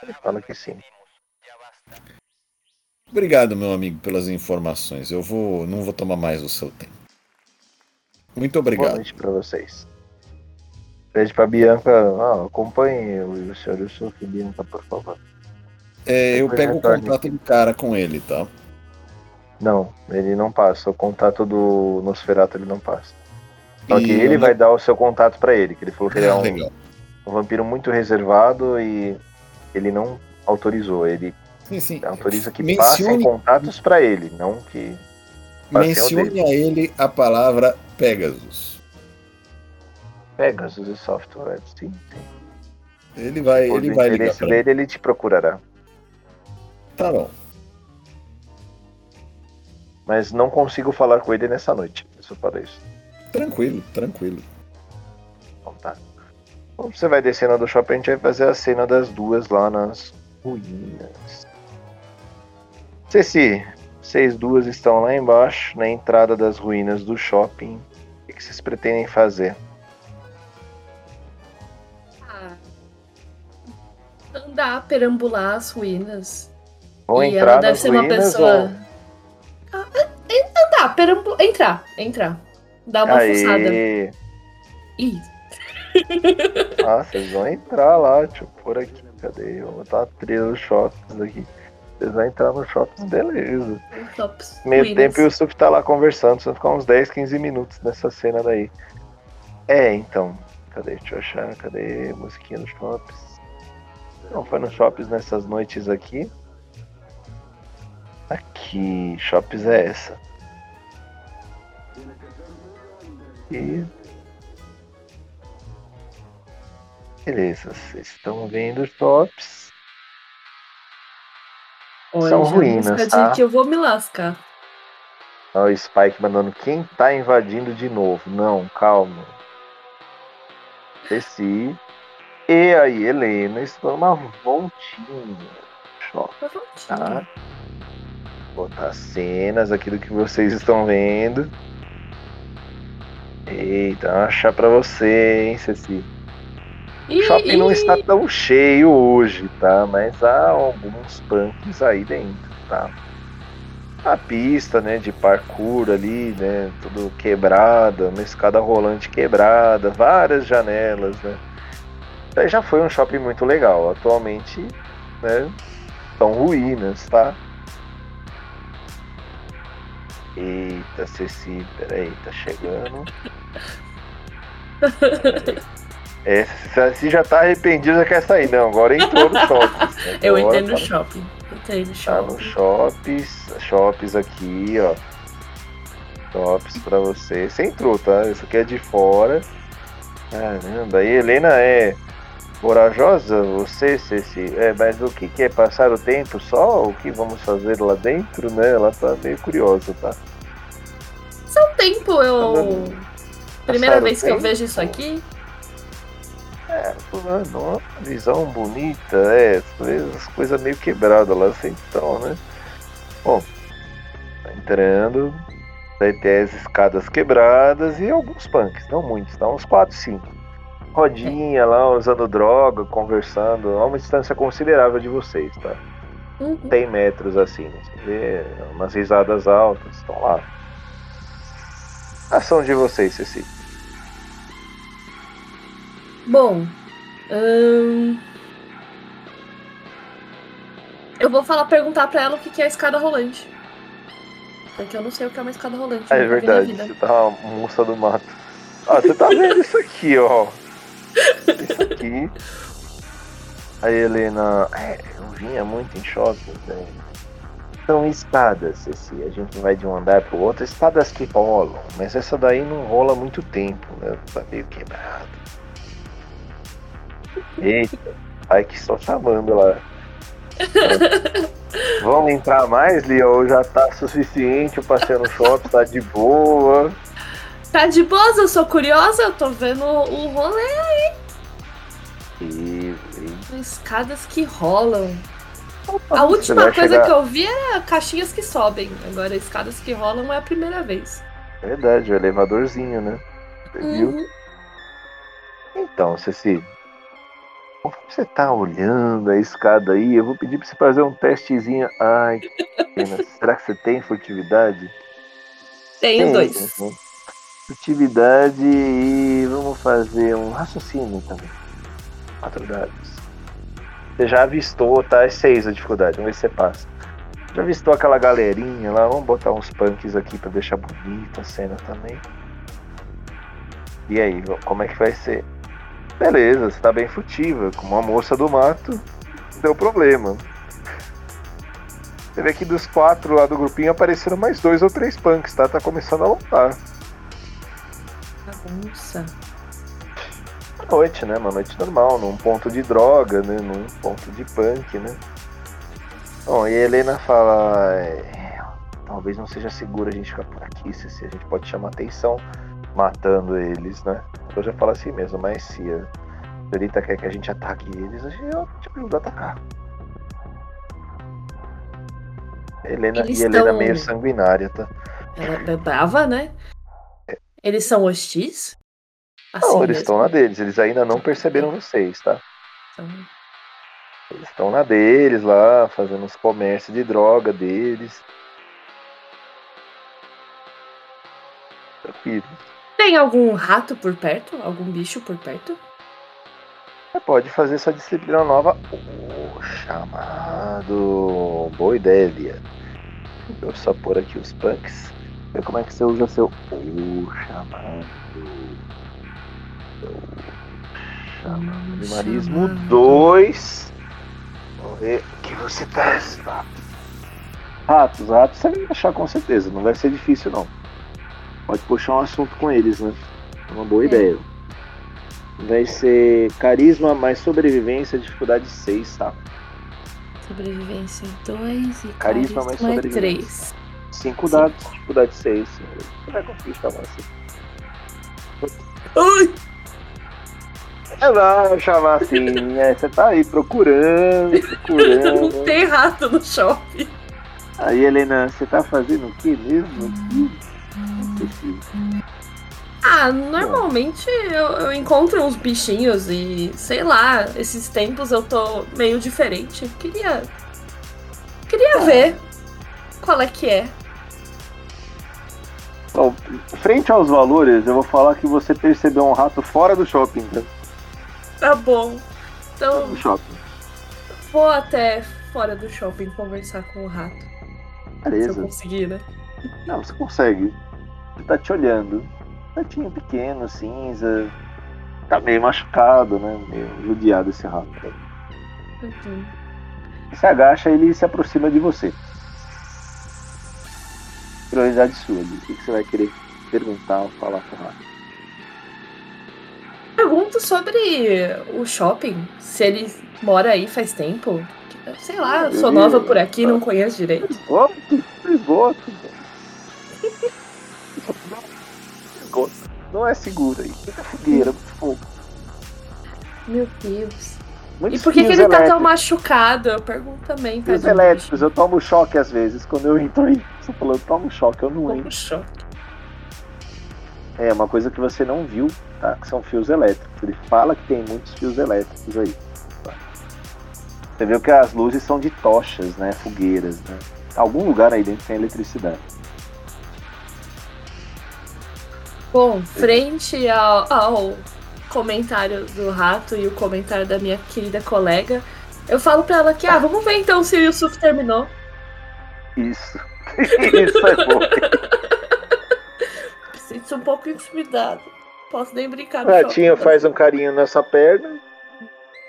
Ele fala que sim. Obrigado, meu amigo, pelas informações. Eu vou, não vou tomar mais o seu tempo. Muito Boa obrigado. noite pra vocês. Pede pra Bianca, ah, acompanhe o senhor Yusuf e Bianca, por favor. É, eu pego o contato do cara com ele, tá? Não, ele não passa. O contato do Nosferatu ele não passa. Só que E ele onde- vai dar o seu contato pra ele, que ele falou que ele é Ah, um, um vampiro muito reservado e ele não autorizou. Ele Sim, sim. autoriza que passem Mencione, contatos pra ele, não que. passem mencione a ele a palavra Pegasus. Pegasus e software, sim. sim. Ele vai, Por ele vai ligar pra dele, ele te procurará. Tá bom. Mas não consigo falar com ele nessa noite. Eu só falo isso. Tranquilo, tranquilo. Então tá. Quando você vai descendo do shopping, a gente vai fazer a cena das duas lá nas ruínas. Ceci, vocês duas estão lá embaixo, na entrada das ruínas do shopping. O que vocês pretendem fazer? Ah, andar, perambular as ruínas. Vão e entrar ela deve ser uma pessoa. ou... Ah, é- andar, perambular. Entrar, entrar. Dar uma fuçada. Aê! Ih, Ah, vocês vão entrar lá, deixa eu pôr aqui. Cadê? Eu vou botar a trilha dos shoppings aqui. Vocês vão entrar no shopping, beleza. tops. Meio tempo e o Suf tá lá conversando, vão ficar uns 10, 15 minutos nessa cena daí. É, então. Cadê? Deixa eu achar. Cadê? Musiquinha dos shops. Não foi nos shops nessas noites aqui. Aqui, shops é essa. E. Beleza, vocês estão vendo shops. Olha, são ruínas, tá? que eu vou me lascar. Olha o Spike mandando quem tá invadindo de novo. Não, calma. Desci. E aí, Helena, estou voltinha. Uma voltinha. tá? Botar cenas aqui do que vocês estão vendo. Eita, achar pra você, hein, Ceci. O Ih, shopping não ih, está tão cheio hoje, tá? Mas há alguns punks aí dentro, tá? A pista, né, de parkour ali, né, tudo quebrada, uma escada rolante quebrada, várias janelas, né? Daí já foi um shopping muito legal. Atualmente, né, são ruínas, tá? Eita, Ceci, peraí, tá chegando. É, se já tá arrependido, já quer sair. Não, agora entrou no shopping. Eu Agora entendo tá- shopping. Tá no shopping. shops, shops aqui, ó. Shops pra você. Você entrou, tá? Isso aqui é de fora. Caramba, aí Helena é corajosa, você, Ceci. É, mas o que, que é passar o tempo só? O que vamos fazer lá dentro, né? Ela tá meio curiosa, tá? Só um tempo eu. Primeira Passaram vez que eu tempo? vejo isso aqui. É, mano, uma visão bonita, é, as coisas meio quebradas lá assim, então, né? Bom, tá entrando, vai ter as escadas quebradas e alguns punks, não muitos, tá? Uns 4, 5. Rodinha lá, usando droga, conversando, a uma distância considerável de vocês, tá? Uhum. 100 metros assim, né? Você vê umas risadas altas, estão lá. Ação de vocês, Ceci. Bom. hum, Eu vou falar, perguntar pra ela o que que é escada rolante. Porque eu não sei o que é uma escada rolante. É verdade, você tá uma moça do mato. Ah, você tá vendo isso aqui, ó. Isso aqui. Aí, Helena, é, eu vinha muito em shopping, né? São escadas, Ceci. A gente vai de um andar pro outro, escadas que rolam, mas essa daí não rola muito tempo, né? Tá meio quebrado. Eita, ai que só chamando lá. Vamos entrar mais, Leon? Ou já tá suficiente? Eu passei no shopping, tá de boa. Tá de boas, eu sou curiosa, eu tô vendo o rolê. E, e Escadas que rolam. A Você última coisa chegar- que eu vi era caixinhas que sobem. Agora, escadas que rolam é a primeira vez. Verdade, o elevadorzinho, né? Você viu? Uhum. Então, Ceci. Você tá olhando a escada aí? Eu vou pedir pra você fazer um testezinho. Ai, que pena. Será que você tem furtividade? Tenho Tem, dois. né? Furtividade e vamos fazer um raciocínio também. Quatro dados. Você já avistou, tá? É seis a dificuldade, vamos ver se você passa. Já avistou aquela galerinha lá? Vamos botar uns punks aqui pra deixar bonita a cena também. E aí, como é que vai ser? Beleza, você tá bem furtiva, com uma moça do mato, deu problema. Você vê que dos quatro lá do grupinho apareceram mais dois ou três punks, tá? Tá começando a lotar. Bagunça. Uma noite, né? Uma noite normal, num ponto de droga, né? Num ponto de punk, né? Bom, e a Helena fala. "É, talvez não seja seguro a gente ficar por aqui, se, se a gente pode chamar atenção matando eles, né? Eu já falo assim mesmo, mas se a senhorita quer que a gente ataque eles, a gente eu te ajudo a atacar. Helena, Eles e Helena tão- meio sanguinária, tá? Ela é brava, né? Eles são hostis? Assim não, eles mesmo? estão na deles, eles ainda não perceberam vocês, tá? Então, Eles estão na deles lá, fazendo os comércios de droga deles. Tranquilo. Tem algum rato por perto? Algum bicho por perto? Você pode fazer sua disciplina nova. O chamado. Boa ideia, Lia. Deixa eu só pôr aqui os punks. Ver como é que você usa seu. O chamado. O chamado. Chamado. 2. Vamos ver o que você tá. Ratos, ratos você vai achar com certeza, não vai ser difícil não. Pode puxar um assunto com eles, né? É uma boa É. ideia. Vai ser carisma mais sobrevivência, dificuldade 6, tá? Sobrevivência 2 e Carisma mais carisma sobrevivência. 3. 5 dados, dificuldade 6. Você vai chamar assim. Ai! É, vai chamar assim, é, você tá aí procurando, procurando. Não tem rato no shopping. Aí, Helena, você tá fazendo o que mesmo? Não Ah, normalmente eu, eu encontro uns bichinhos e sei lá, esses tempos eu tô meio diferente. Queria. Queria ver qual é que é. Bom, frente aos valores, eu vou falar que você percebeu um rato fora do shopping, tá? Tá bom. Então No shopping. vou até fora do shopping conversar com o rato. Se eu Beleza. conseguir, né? Não, você consegue. Ele tá te olhando. Ratinho pequeno, cinza. Tá meio machucado, né? Meio judiado esse rato. Uhum. Você agacha ele se aproxima de você. Prioridade sua. O que você vai querer perguntar ou falar com o rato? Pergunto sobre o shopping. Se ele mora aí faz tempo. Sei lá, sou nova por aqui, não conheço direito. Esgoto, esgoto. Não é seguro aí. Muita fogueira, muito fogo. Meu Deus. Muitos E por que, que ele tá tão elétricos. machucado? Eu pergunto também, tá? Fios elétricos, eu tomo choque às vezes. Quando eu entro aí, você falou, eu tomo choque, eu não entro. Um choque. É uma coisa que você não viu, tá? Que são fios elétricos. Ele fala que tem muitos fios elétricos aí. tá? Você viu que as luzes são de tochas, né? Fogueiras, né? Algum lugar aí dentro tem eletricidade. Bom, frente ao, ao comentário do rato e o comentário da minha querida colega, eu falo pra ela que, ah, vamos ver então se o Yusuf terminou. Isso. Isso é bom. Sinto um pouco intimidado. Posso nem brincar ratinho shopping. faz um carinho nessa perna.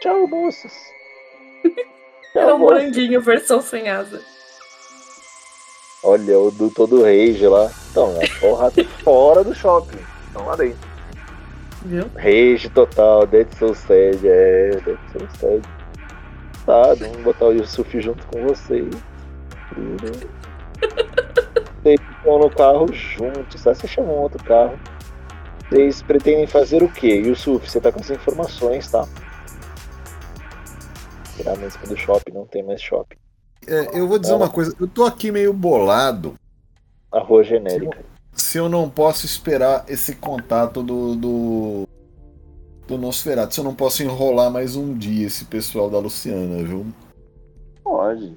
Tchau, moças. É Tchau, um moças. moranguinho versão sem asa. Olha, o do todo rage lá. Então, é rato fora do shopping. Estão lá dentro. Viu? Rage total, Dead Soul Sad, é, Dead Soul Sad. Tá, vamos botar o Yusuf junto com vocês. Vocês estão no carro juntos, tá? Você chamou um outro carro. Vocês pretendem fazer o quê? Yusuf, você tá com as informações, tá? Tirar a música do shopping, não tem mais shopping. É, eu vou dizer uma coisa, eu tô aqui meio bolado A rua genérica. se eu não posso esperar esse contato do, do, do Nosferatu. Se eu não posso enrolar mais um dia esse pessoal da Luciana, viu? Pode.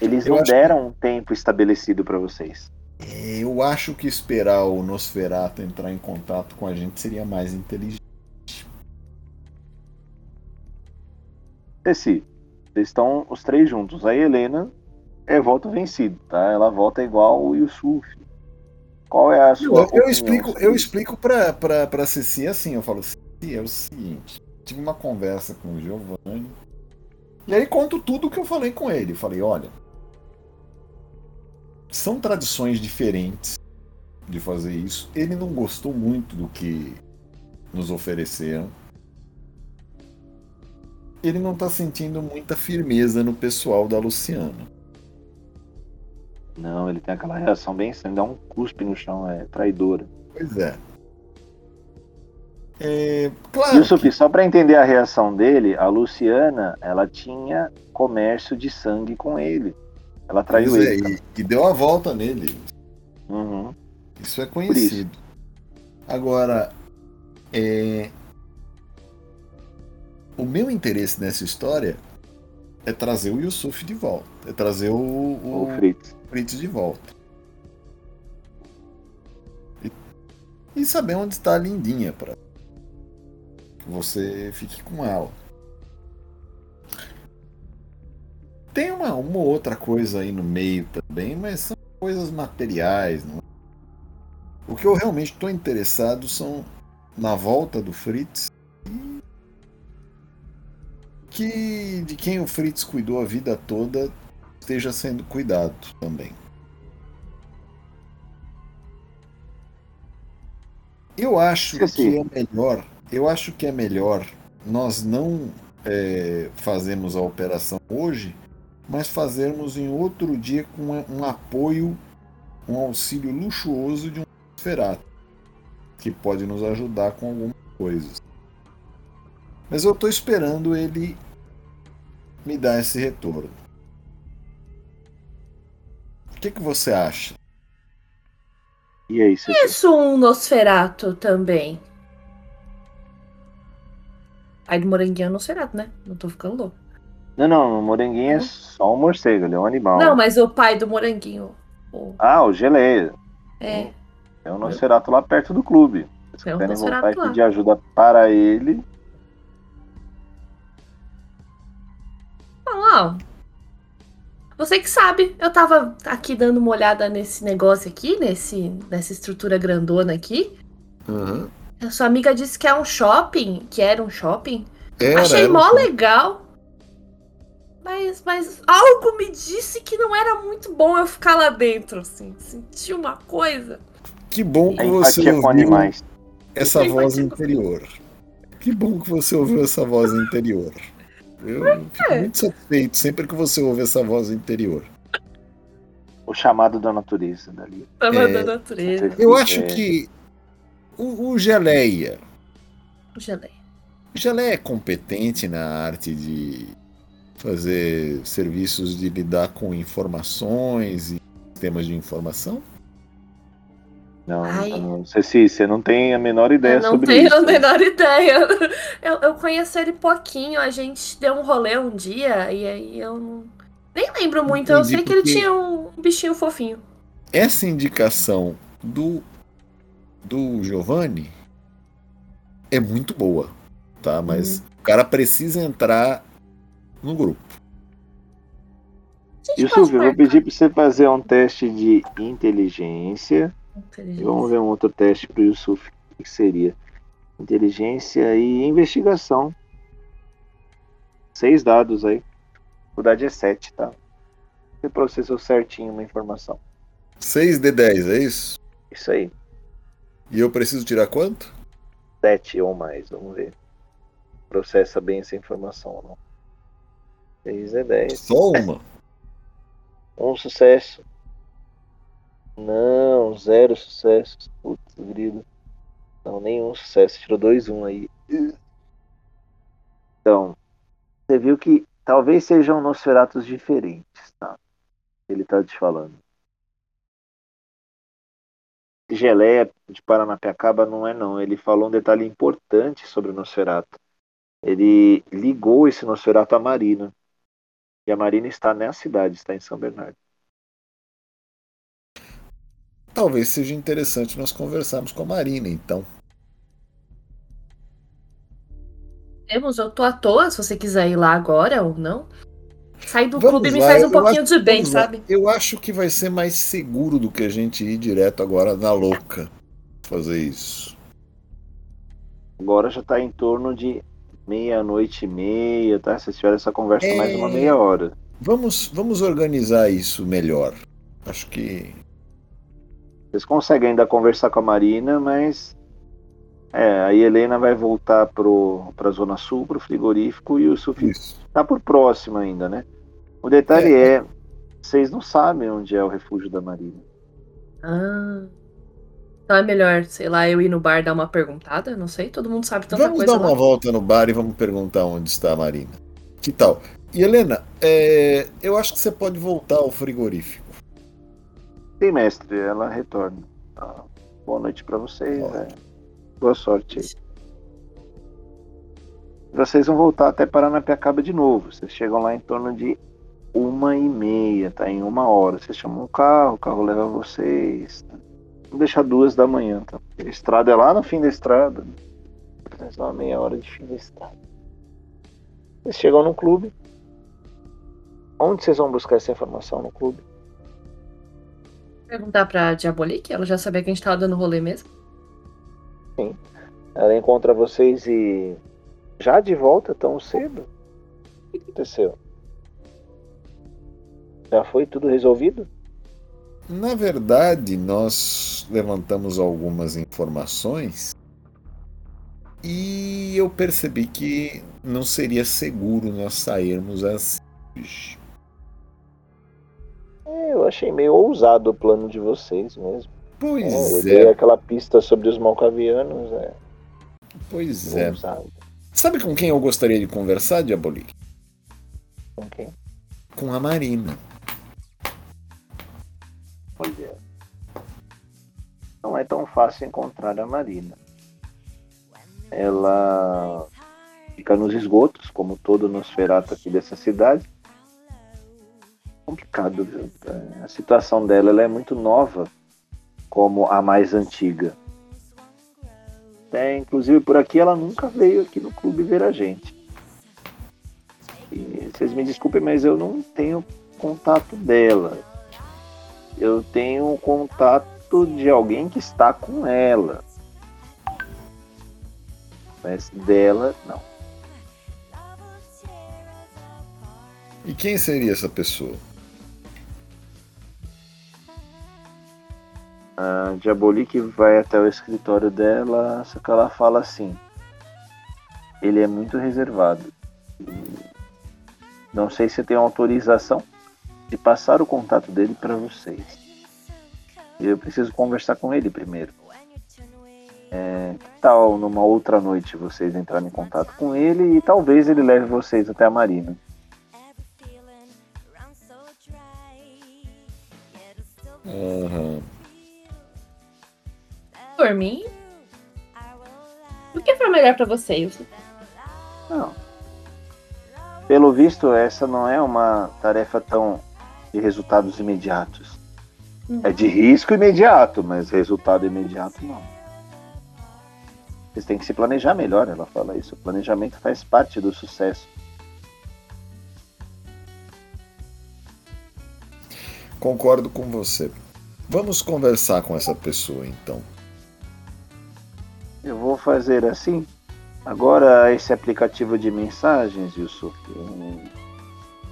Eles Eu não acho que- deram um tempo estabelecido pra vocês. É, Eu acho que esperar o Nosferatu entrar em contato com a gente seria mais inteligente. Ceci, vocês estão os três juntos. A Helena é voto vencido, tá? Ela vota igual o Yusuf. Qual é a sua Eu, eu opinião explico, sobre eu explico pra, pra, pra Ceci assim, eu falo, Ceci, é o seguinte, tive uma conversa com o Giovanni, e aí conto tudo o que eu falei com ele. Eu falei, olha, são tradições diferentes de fazer isso. Ele não gostou muito do que nos ofereceram. Ele não tá sentindo muita firmeza no pessoal da Luciana. Não, ele tem aquela reação bem estranha, dá um cuspe no chão, é traidora. Pois é. É, claro. Yusuf, que- só pra entender a reação dele, a Luciana, ela tinha comércio de sangue com ele. Ela traiu Pois é, ele. e, e deu a volta nele. Uhum. Isso é conhecido. Agora, é... o meu interesse nessa história é trazer o Yusuf de volta. É trazer o, O o Fritz. Fritz de volta. E, e saber onde está a lindinha para que você fique com ela. Tem uma, uma outra coisa aí no meio também, mas são coisas materiais. Não é? O que eu realmente estou interessado são na volta do Fritz que de quem o Fritz cuidou a vida toda esteja sendo cuidado também. Eu acho que é melhor, eu acho que é melhor nós não é, fazermos a operação hoje, mas fazermos em outro dia com um- apoio, um auxílio luxuoso de um Nosferatu, que pode nos ajudar com algumas coisas. Mas eu estou esperando ele me dar esse retorno. O que, que você acha? E aí, você Isso um Nosferato também. Aí do moranguinho é um Nosferato, né? Não tô ficando louco. Não, não, o moranguinho é só um morcego, ele é um animal. Não, mas o pai do moranguinho. o- Ah, o geleia. É. É um Nosferatu lá perto do clube. Se É um quiserem voltar e pedir ajuda para ele, Ah, você que sabe, eu tava aqui dando uma olhada nesse negócio aqui, nesse, nessa estrutura grandona aqui. Uhum. A sua amiga disse que é um shopping, que era um shopping. Era, Achei era um mó shopping. legal. Mas, mas algo me disse que não era muito bom eu ficar lá dentro, assim. Senti uma coisa. Que bom que você ouviu animais. essa voz interior. Que bom que você ouviu essa voz interior. Eu fico É. muito satisfeito sempre que você ouve essa voz interior. O chamado da natureza dali. Tava É, da natureza. Eu acho É. que o, o Geleia. Geleia. O Geleia é competente na arte de fazer serviços de lidar com informações e sistemas de informação? Não, não Ceci, você não tem a menor ideia Eu não sobre tenho isso. a menor ideia. Eu, eu conheço ele pouquinho, a gente deu um rolê um dia e aí eu não. Nem lembro muito, eu Entendi, sei que ele tinha um bichinho fofinho. Essa indicação do, do Giovanni é muito boa, tá? Mas Uhum. o cara precisa entrar no grupo. Pode eu vou pedir para você fazer um teste de inteligência. E vamos ver um outro teste para o Yusuf. O que seria? Inteligência e investigação. Seis dados aí. A dificuldade é 7, tá? Você processou certinho uma informação. 6 de 10, é isso? Isso aí. E eu preciso tirar quanto? 7 ou mais, vamos ver. Processa bem essa informação ou não. 6 é 10. Só uma. Um sucesso. Não, zero sucessos. Putz, grilo. Não, nenhum sucesso. Tirou dois um aí. Então, você viu que talvez sejam Nosferatos diferentes, tá? Ele tá te falando. geleia de Paranapiacaba não é não. Ele falou um detalhe importante sobre o Nosferatu. Ele ligou esse Nosferatu à Marina. E a Marina está nessa cidade, está em São Bernardo. Talvez seja interessante nós conversarmos com a Marina, então. Temos, eu tô à toa, se você quiser ir lá agora ou não. Sair do Vamos clube me lá, faz um eu pouquinho acho- de bem, vamos lá. sabe? Eu acho que vai ser mais seguro do que a gente ir direto agora na louca fazer isso. Agora já está em torno de meia-noite e meia, tá? Vocês tiveram essa conversa É. mais uma meia hora. Vamos, vamos organizar isso melhor. Acho que Vocês conseguem ainda conversar com a Marina, mas. É, aí a Helena vai voltar para a Zona Sul, para o frigorífico, e o Sufi isso. tá por próximo ainda, né? O detalhe é, vocês não sabem onde é o refúgio da Marina. Ah. Então é melhor, sei lá, eu ir no bar dar uma perguntada? Não sei, todo mundo sabe tanta Vamos coisa dar uma lá. volta no bar e vamos perguntar onde está a Marina. Que tal? E Helena, é, eu acho que você pode voltar ao frigorífico. Sim, mestre, ela retorna. Tá. Boa noite para vocês. É. Boa sorte aí. Vocês vão voltar até Paranapiacaba de novo. Vocês chegam lá em torno de uma e meia, tá? Em uma hora. Vocês chamam um carro, o carro leva vocês. Tá? Vamos deixar duas da manhã, tá? A estrada é lá no fim da estrada. né? Mais uma meia hora de fim da estrada. Vocês chegam no clube. Onde vocês vão buscar essa informação no clube? Perguntar pra Diabolique, ela já sabia que a gente tava dando rolê mesmo. Ela encontra vocês e já de volta tão cedo? O que aconteceu? Já foi tudo resolvido? Na verdade, nós levantamos algumas informações e eu percebi que não seria seguro nós sairmos assim. É, eu achei meio ousado o plano de vocês mesmo. É, Pois dei é, aquela pista sobre os malcavianos, é, pois é. ousado. Sabe com quem eu gostaria de conversar, Diabolique? Com quem? Com a Marina. Olha. Não é tão fácil encontrar a Marina. Ela fica nos esgotos, como todo Nosferatu aqui dessa cidade. Complicado, viu? A situação dela ela é muito nova, como a mais antiga. É, inclusive por aqui ela nunca veio aqui no clube ver a gente. E vocês me desculpem, mas eu não tenho contato dela eu tenho contato de alguém que está com ela. Mas dela, não. E quem seria essa pessoa? A Diabolique vai até o escritório dela, só que ela fala assim. Ele é muito reservado. Não sei se tem autorização de passar o contato dele para vocês. Eu preciso conversar com ele primeiro. É, que tal numa outra noite vocês entrarem em contato com ele e talvez ele leve vocês até a Marina? Aham. Por mim. O que for melhor pra vocês? Não. Pelo visto, essa não é uma tarefa tão de resultados imediatos. Hum. É de risco imediato, mas resultado imediato não. Vocês têm que se planejar melhor, ela fala isso. O planejamento faz parte do sucesso. Concordo com você. Vamos conversar com essa pessoa então. Vou fazer assim. Agora, esse aplicativo de mensagens, Yusuf,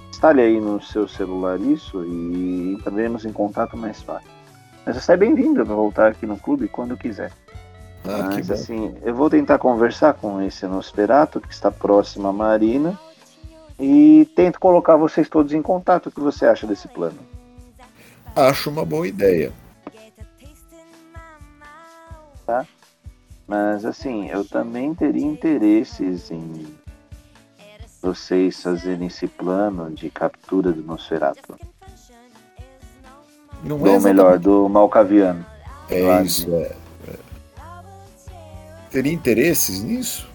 instale aí no seu celular isso e entraremos em contato mais fácil. Mas você é bem-vindo para voltar aqui no clube quando quiser. Ah, Mas assim, eu vou tentar conversar com esse Nosferatu que está próximo à Marina e tento colocar vocês todos em contato. O que você acha desse plano? Acho uma boa ideia. Mas assim, eu também teria interesses em vocês fazerem esse plano de captura do Nosferatu. Não Ou é melhor, do Malcaviano. É isso, é. é. Teria interesses nisso?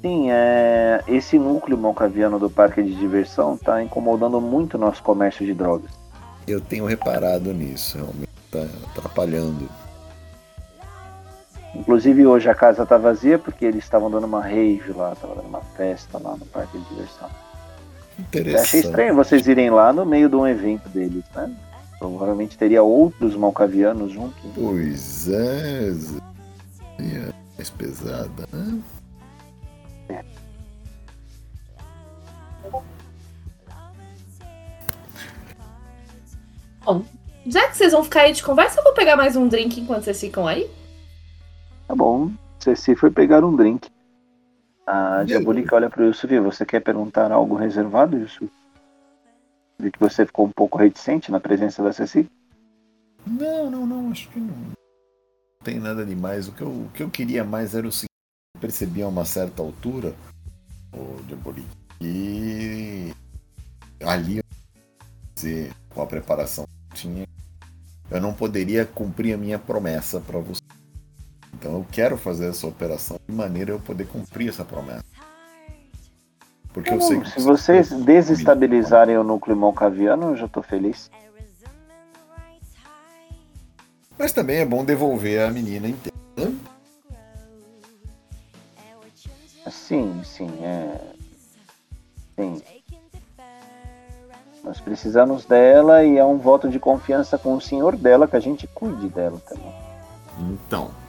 Sim, é, esse núcleo malcaviano do parque de diversão está incomodando muito o nosso comércio de drogas. Eu tenho reparado nisso, realmente tá atrapalhando. Inclusive hoje a casa tá vazia porque eles estavam dando uma rave lá, estavam dando uma festa lá no parque de diversão. Eu Interessante. achei estranho vocês irem lá no meio de um evento deles, né? Provavelmente teria outros malcavianos junto. Pois é. é mais pesada, né? Já que vocês vão ficar aí de conversa, eu vou pegar mais um drink enquanto vocês ficam aí. Tá bom, Ceci foi pegar um drink. A Diabolica olha pro Yusuf, você quer perguntar algo reservado, Yusuf? Vi que você ficou um pouco reticente na presença da Ceci. Não, não, não, acho que não. Não tem nada demais. O que eu, o que eu queria mais era o seguinte: eu percebi a uma certa altura, o Diabolique, e ali com a preparação que eu tinha, eu não poderia cumprir a minha promessa para você. Então eu quero fazer essa operação de maneira a eu poder cumprir essa promessa. Porque eu sei que Se vocês desestabilizarem o núcleo malcaviano, eu já tô feliz. Mas também é bom devolver a menina inteira. Sim, sim, é. Sim. Nós precisamos dela e é um voto de confiança com o senhor dela que a gente cuide dela também. Então.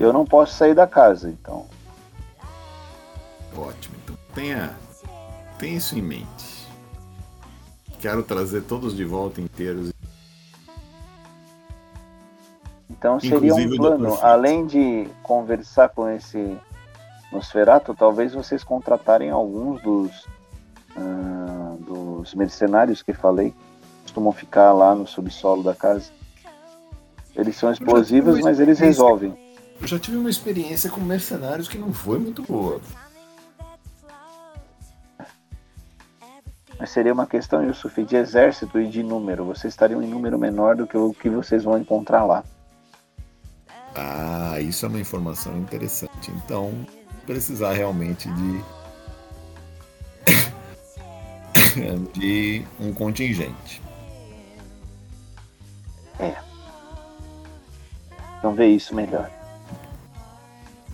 Eu não posso sair da casa, então. ótimo. Então tenha, tenha isso em mente. Quero trazer todos de volta inteiros. Então seria um Inclusive o plano, além de conversar com esse Nosferato, talvez vocês contratarem alguns dos, ah, dos mercenários que falei, costumam ficar lá no subsolo da casa. Eles são explosivos, mas eles resolvem. Eu já tive uma experiência com mercenários que não foi muito boa. Mas seria uma questão, Yusuf, de exército e de número. Vocês estariam em número menor do que o que vocês vão encontrar lá. Ah, isso é uma informação interessante. Então, precisar realmente de de um contingente. Então vê isso melhor.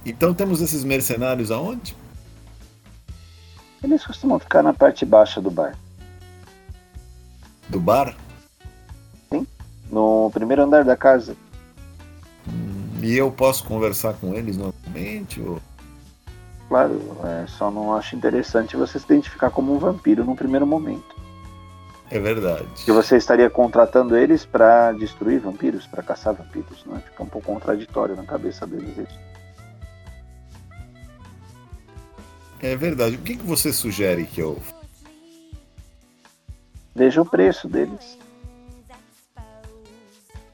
Então temos esses mercenários aonde? Eles costumam ficar na parte baixa do bar. Do bar? No primeiro andar da casa. E eu posso conversar com eles normalmente? Ou... Claro, é, só não acho interessante você se identificar como um vampiro no primeiro momento. É verdade. Que você estaria contratando eles pra destruir vampiros, pra caçar vampiros, né? Fica um pouco contraditório na cabeça deles isso. É verdade. O que, que você sugere que eu. Veja o preço deles.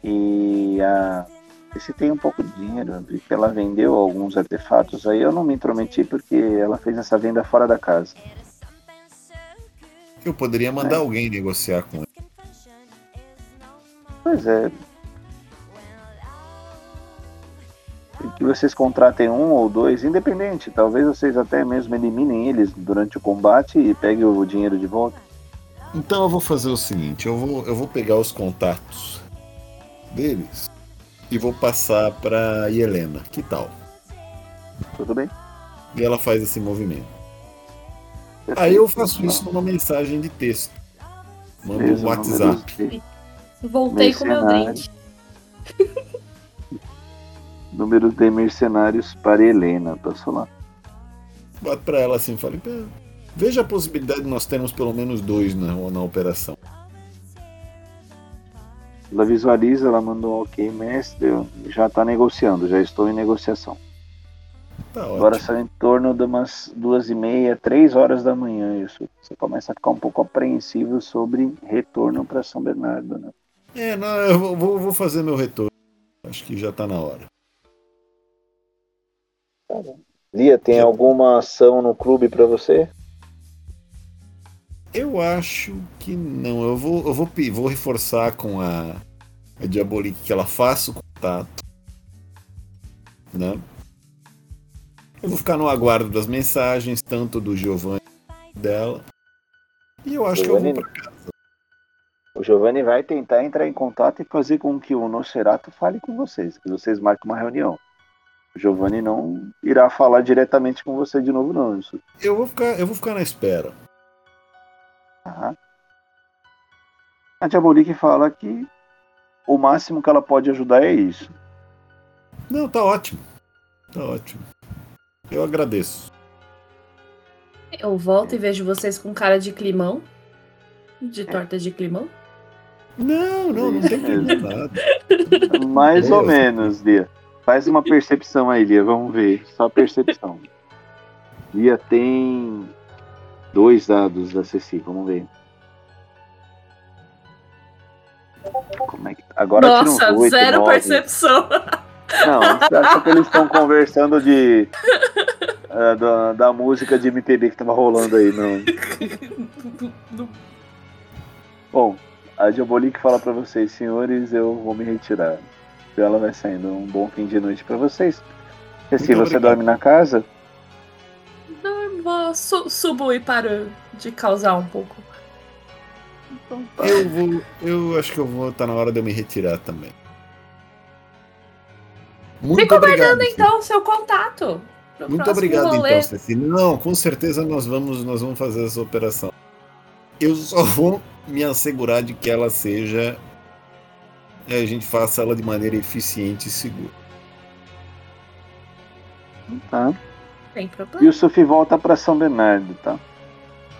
E a. E se tem um pouco de dinheiro, eu vi que ela vendeu alguns artefatos aí, eu não me intrometi porque ela fez essa venda fora da casa. Eu poderia mandar É. alguém negociar com ele. Pois é. Que vocês contratem um ou dois, independente. Talvez vocês até mesmo eliminem eles durante o combate e peguem o dinheiro de volta. Então eu vou fazer o seguinte: eu vou, eu vou pegar os contatos deles e vou passar para Helena. Que tal? Tudo bem? E ela faz esse movimento. Aí eu faço isso numa mensagem de texto. Mando um WhatsApp. Voltei com meu Mercenário. drink. Números de mercenários para Helena, passou lá. Bato pra ela assim, falei, "Pé, veja a possibilidade de nós termos pelo menos dois na, na operação. Ela visualiza, ela mandou um ok, mestre, já está negociando, já estou em negociação. Tá Agora são em torno de umas duas e meia, três horas da manhã isso. Você começa a ficar um pouco apreensivo sobre retorno para São Bernardo, né? É, não, eu vou- vou, fazer meu retorno. Acho que já tá na hora. Lia, tem alguma ação no clube pra você? Eu acho que não. Eu vou, eu vou, vou reforçar com a, a Diabolique que ela faça o contato. Né? Eu vou ficar no aguardo das mensagens, tanto do Giovanni dela. E eu acho Giovanni- que eu vou pra casa. O Giovanni vai tentar entrar em contato e fazer com que o Nosferatu fale com vocês, que vocês marquem uma reunião. O Giovanni não irá falar diretamente com você de novo, não. Isso. Eu vou ficar, eu vou ficar na espera. Tá? A Diabolique fala que o máximo que ela pode ajudar é isso. Não, tá ótimo. Tá ótimo. Eu agradeço. Eu volto e vejo vocês com cara de climão. De torta de climão. Não, não, não tem Mesmo. nada. Mais ou Beleza. menos, Lia. Faz uma percepção aí, Lia. Vamos ver. Só percepção. Lia tem dois dados da Ceci. Vamos ver. Como é que... Agora tira uns Nossa, oito, zero nove. percepção. Não, você acha que eles estão conversando de. eh, da, da música de MPB que tava rolando aí, não. Bom, a Diabolique fala pra vocês, senhores, eu vou me retirar. Ela vai saindo. Um bom fim de noite pra vocês. Ceci, você obrigado. dorme na casa? Não, vou su subo e paro de causar um pouco. Então tá. Eu vou. Eu acho que eu vou. Tá na hora de eu me retirar também. Muito Fico Ceci. então seu contato. Muito obrigado, rolê. então, Ceci. Não, com certeza nós vamos, nós vamos fazer essa operação. Eu só vou me assegurar de que ela seja. A gente faça ela de maneira eficiente e segura. Tá. Tem E problema. o Sufi volta pra São Bernardo, tá?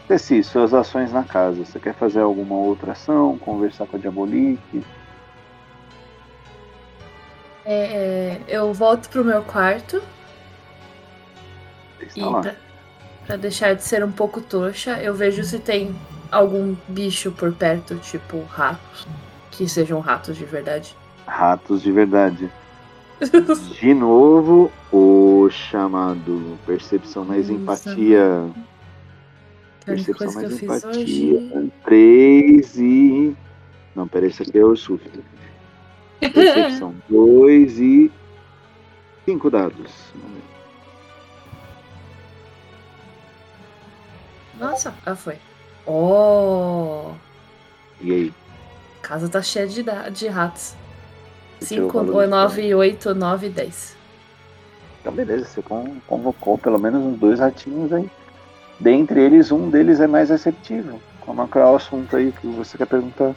Ceci, suas ações na casa. Você quer fazer alguma outra ação? Conversar com a Diabolique? É, eu volto pro meu quarto Está e lá. pra, pra deixar de ser um pouco trouxa, eu vejo se tem algum bicho por perto, tipo ratos, que sejam ratos de verdade. Ratos de verdade. De novo, o chamado percepção mais Nossa. empatia. Percepção mais empatia. hoje. 3 e. Não, peraí, esse aqui é o Suf. Percepção 2 e. 5 dados. Nossa, ah, foi. Oh, E aí? A casa tá cheia de, de ratos. Esse é o 5, valor de 9, 8, 9, 10. Então, beleza, você con- convocou pelo menos uns dois ratinhos aí. Dentre eles, um deles é mais receptivo. Como é que é o assunto aí que você quer perguntar?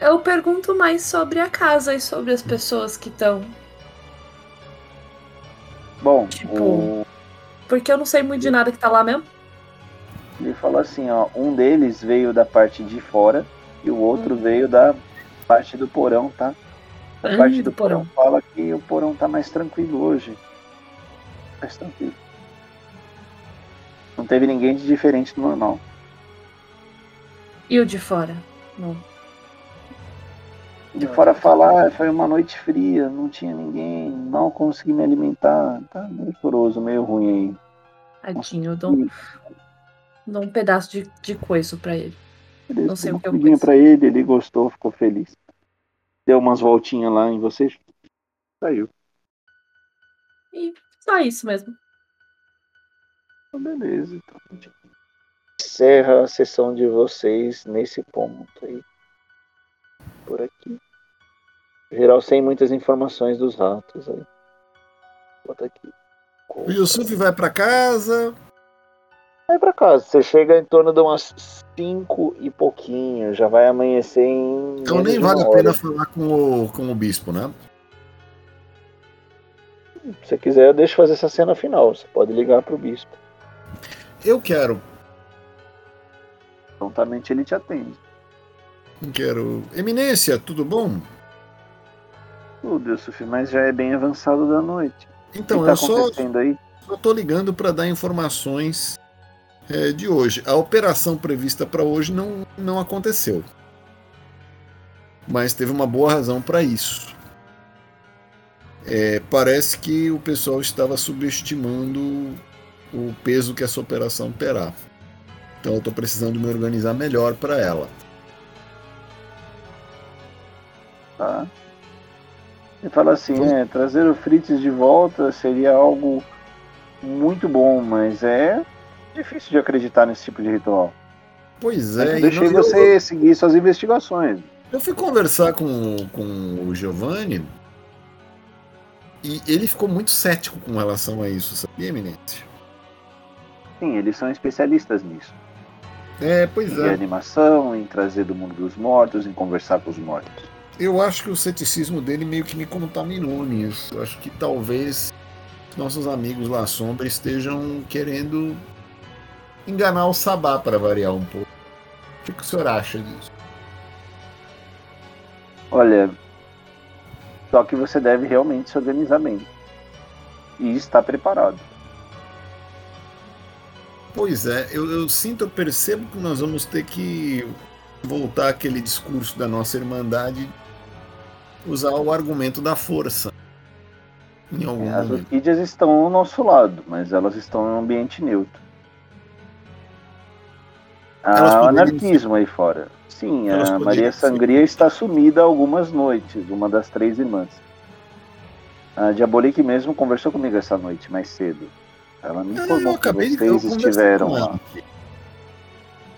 Eu pergunto mais sobre a casa e sobre as pessoas que estão. Bom, Tipo- o- Porque eu não sei muito de nada que tá lá mesmo. ele falou assim, ó, um deles veio da parte de fora e o Hum. outro veio da parte do porão, tá? A Hum, parte do do porão fala que o porão tá mais tranquilo hoje. Mais tranquilo. Não teve ninguém de diferente do normal. E o de fora? Não. De fora falar, foi uma noite fria, não tinha ninguém, mal consegui me alimentar. Tá meio choroso, meio ruim Tadinho, eu dou, dou um pedaço de, de coiso pra ele. Beleza, Não sei o que eu pus. pra ele, ele gostou, ficou feliz. Deu umas voltinhas lá em vocês. Saiu. E só isso mesmo. Então, beleza. Então, encerra a sessão de vocês nesse ponto aí. Por aqui. Geral, sem muitas informações dos ratos aí. Bota aqui. O Yusuf vai pra casa. Vai pra casa. Você chega em torno de umas 5 e pouquinho. Já vai amanhecer em. Então nem vale a pena falar com o, com o bispo, né? Se você quiser, eu deixo fazer essa cena final. Você pode ligar pro bispo. Eu quero. Prontamente ele te atende. Quero. Eminência, tudo bom? Tudo, Yusuf, mas já é bem avançado da noite. Então, o que tá eu só, aí? só tô ligando para dar informações é, de hoje. A operação prevista para hoje não, não aconteceu. Mas teve uma boa razão para isso. É, parece que o pessoal estava subestimando o peso que essa operação terá. Então eu estou precisando me organizar melhor para ela. tá? Ele fala assim, é, trazer o Fritz de volta seria algo muito bom, mas é difícil de acreditar nesse tipo de ritual. Pois é, eu deixei não- você seguir suas investigações. Eu fui conversar com, com o Giovanni e ele ficou muito cético com relação a isso, sabia, Eminência? Sim, eles são especialistas nisso. É, pois Em é. animação, em trazer do mundo dos mortos, em conversar com os mortos. Eu acho que o ceticismo dele meio que me contaminou nisso. Eu acho que talvez nossos amigos lá à sombra estejam querendo enganar o Sabá para variar um pouco. O que, que o senhor acha disso? Olha, só que você deve realmente se organizar bem. E estar preparado. Pois é, eu, eu sinto, eu percebo que nós vamos ter que voltar àquele discurso da nossa irmandade, usar o argumento da força. Em algum As momento. orquídeas estão ao nosso lado, mas elas estão em um ambiente neutro. Há poderiam anarquismo aí fora. Sim, Elas a Maria ser- Sangria está sumida algumas noites, uma das três irmãs. A Diabolique mesmo conversou comigo essa noite, mais cedo. Ela me Ah, informou eu que vocês estiveram lá.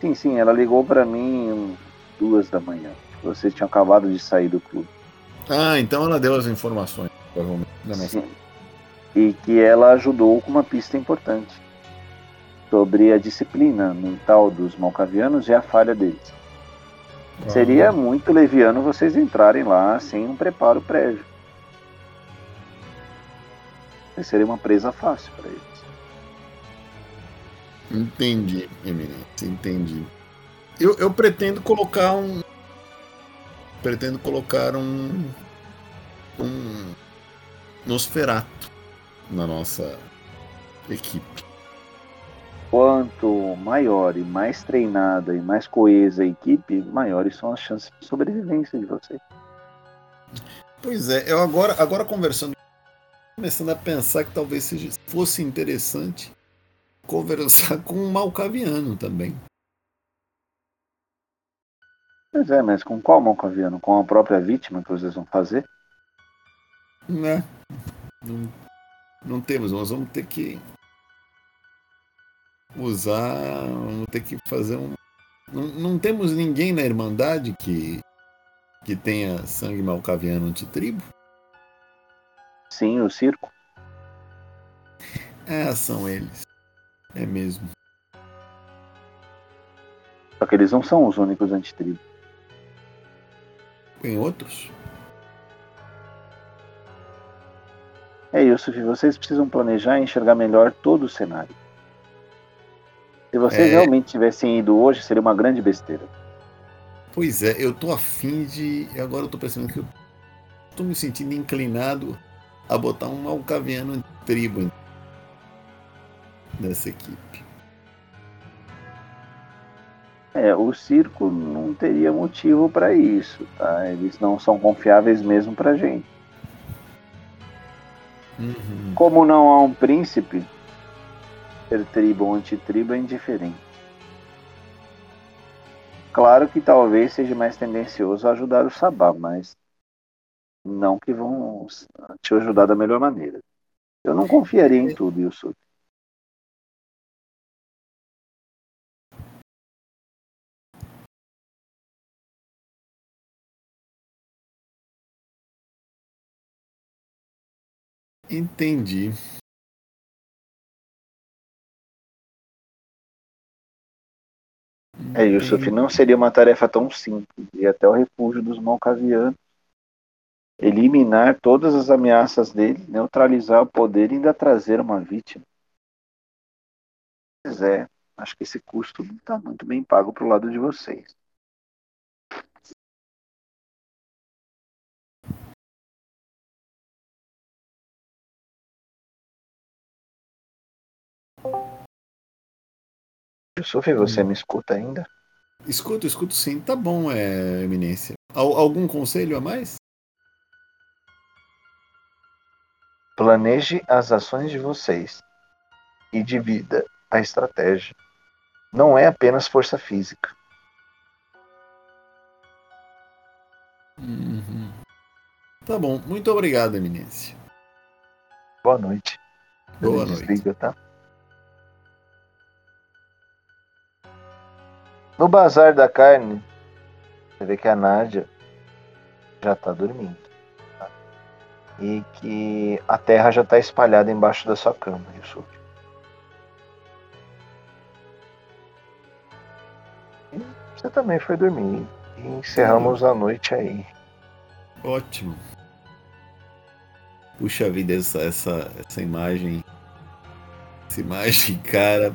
Sim, sim, ela ligou para mim duas da manhã. Vocês tinham acabado de sair do clube. Ah, então ela deu as informações, provavelmente. Sim. E que ela ajudou com uma pista importante sobre a disciplina mental dos malcavianos e a falha deles. Seria Ah, muito leviano vocês entrarem lá sem um preparo prévio. Seria uma presa fácil para eles. Entendi, Eminência, entendi. Eu, eu pretendo colocar um. Pretendo colocar um. Um. Nosferato na nossa equipe. Quanto maior e mais treinada e mais coesa a equipe, maiores são as chances de sobrevivência de vocês. Pois é, eu agora, agora conversando, começando a pensar que talvez seja, fosse interessante conversar com um malcaviano também. Pois é, mas com qual malcaviano? Com a própria vítima que vocês vão fazer? Né? Não, não temos, nós vamos ter que usar, vamos ter que fazer um. Não, não temos ninguém na Irmandade que, que tenha sangue malcaviano antitribo? Sim, o circo. Ah, são eles. É mesmo. Só que eles não são os únicos antitribos. Tem outros? É, Yusuf, vocês precisam planejar e enxergar melhor todo o cenário. Se vocês É. realmente tivessem ido hoje, seria uma grande besteira. Pois é, eu tô afim de. Agora eu tô pensando que eu tô me sentindo inclinado a botar um malcaviano tribo nessa equipe. É, o circo não teria motivo para isso, tá? Eles não são confiáveis mesmo pra gente. Uhum. Como não há um príncipe, ser tribo ou antitribo é indiferente. Claro que talvez seja mais tendencioso ajudar o Sabá, mas não que vão te ajudar da melhor maneira. Eu não confiaria em tudo, Yusuf. Entendi. É, Yusuf, não seria uma tarefa tão simples. Ir até o refúgio dos malcavianos, eliminar todas as ameaças dele, neutralizar o poder e ainda trazer uma vítima. Pois é, acho que esse custo não está muito bem pago pro lado de vocês. Yusuf, você me escuta ainda? Escuto, escuto sim. Tá bom, é, Eminência. Al- algum conselho a mais? Planeje as ações de vocês e divida a estratégia. Não é apenas força física. Uhum. Tá bom, muito obrigado, Eminência. Boa noite. Boa noite. desliga, tá? No bazar da carne, você vê que a Nádia já tá dormindo. tá? E que a terra já tá espalhada embaixo da sua cama, Yusuf. E você também foi dormir. E encerramos a noite aí. Ótimo. Puxa vida, essa, essa, essa imagem. Essa imagem, cara.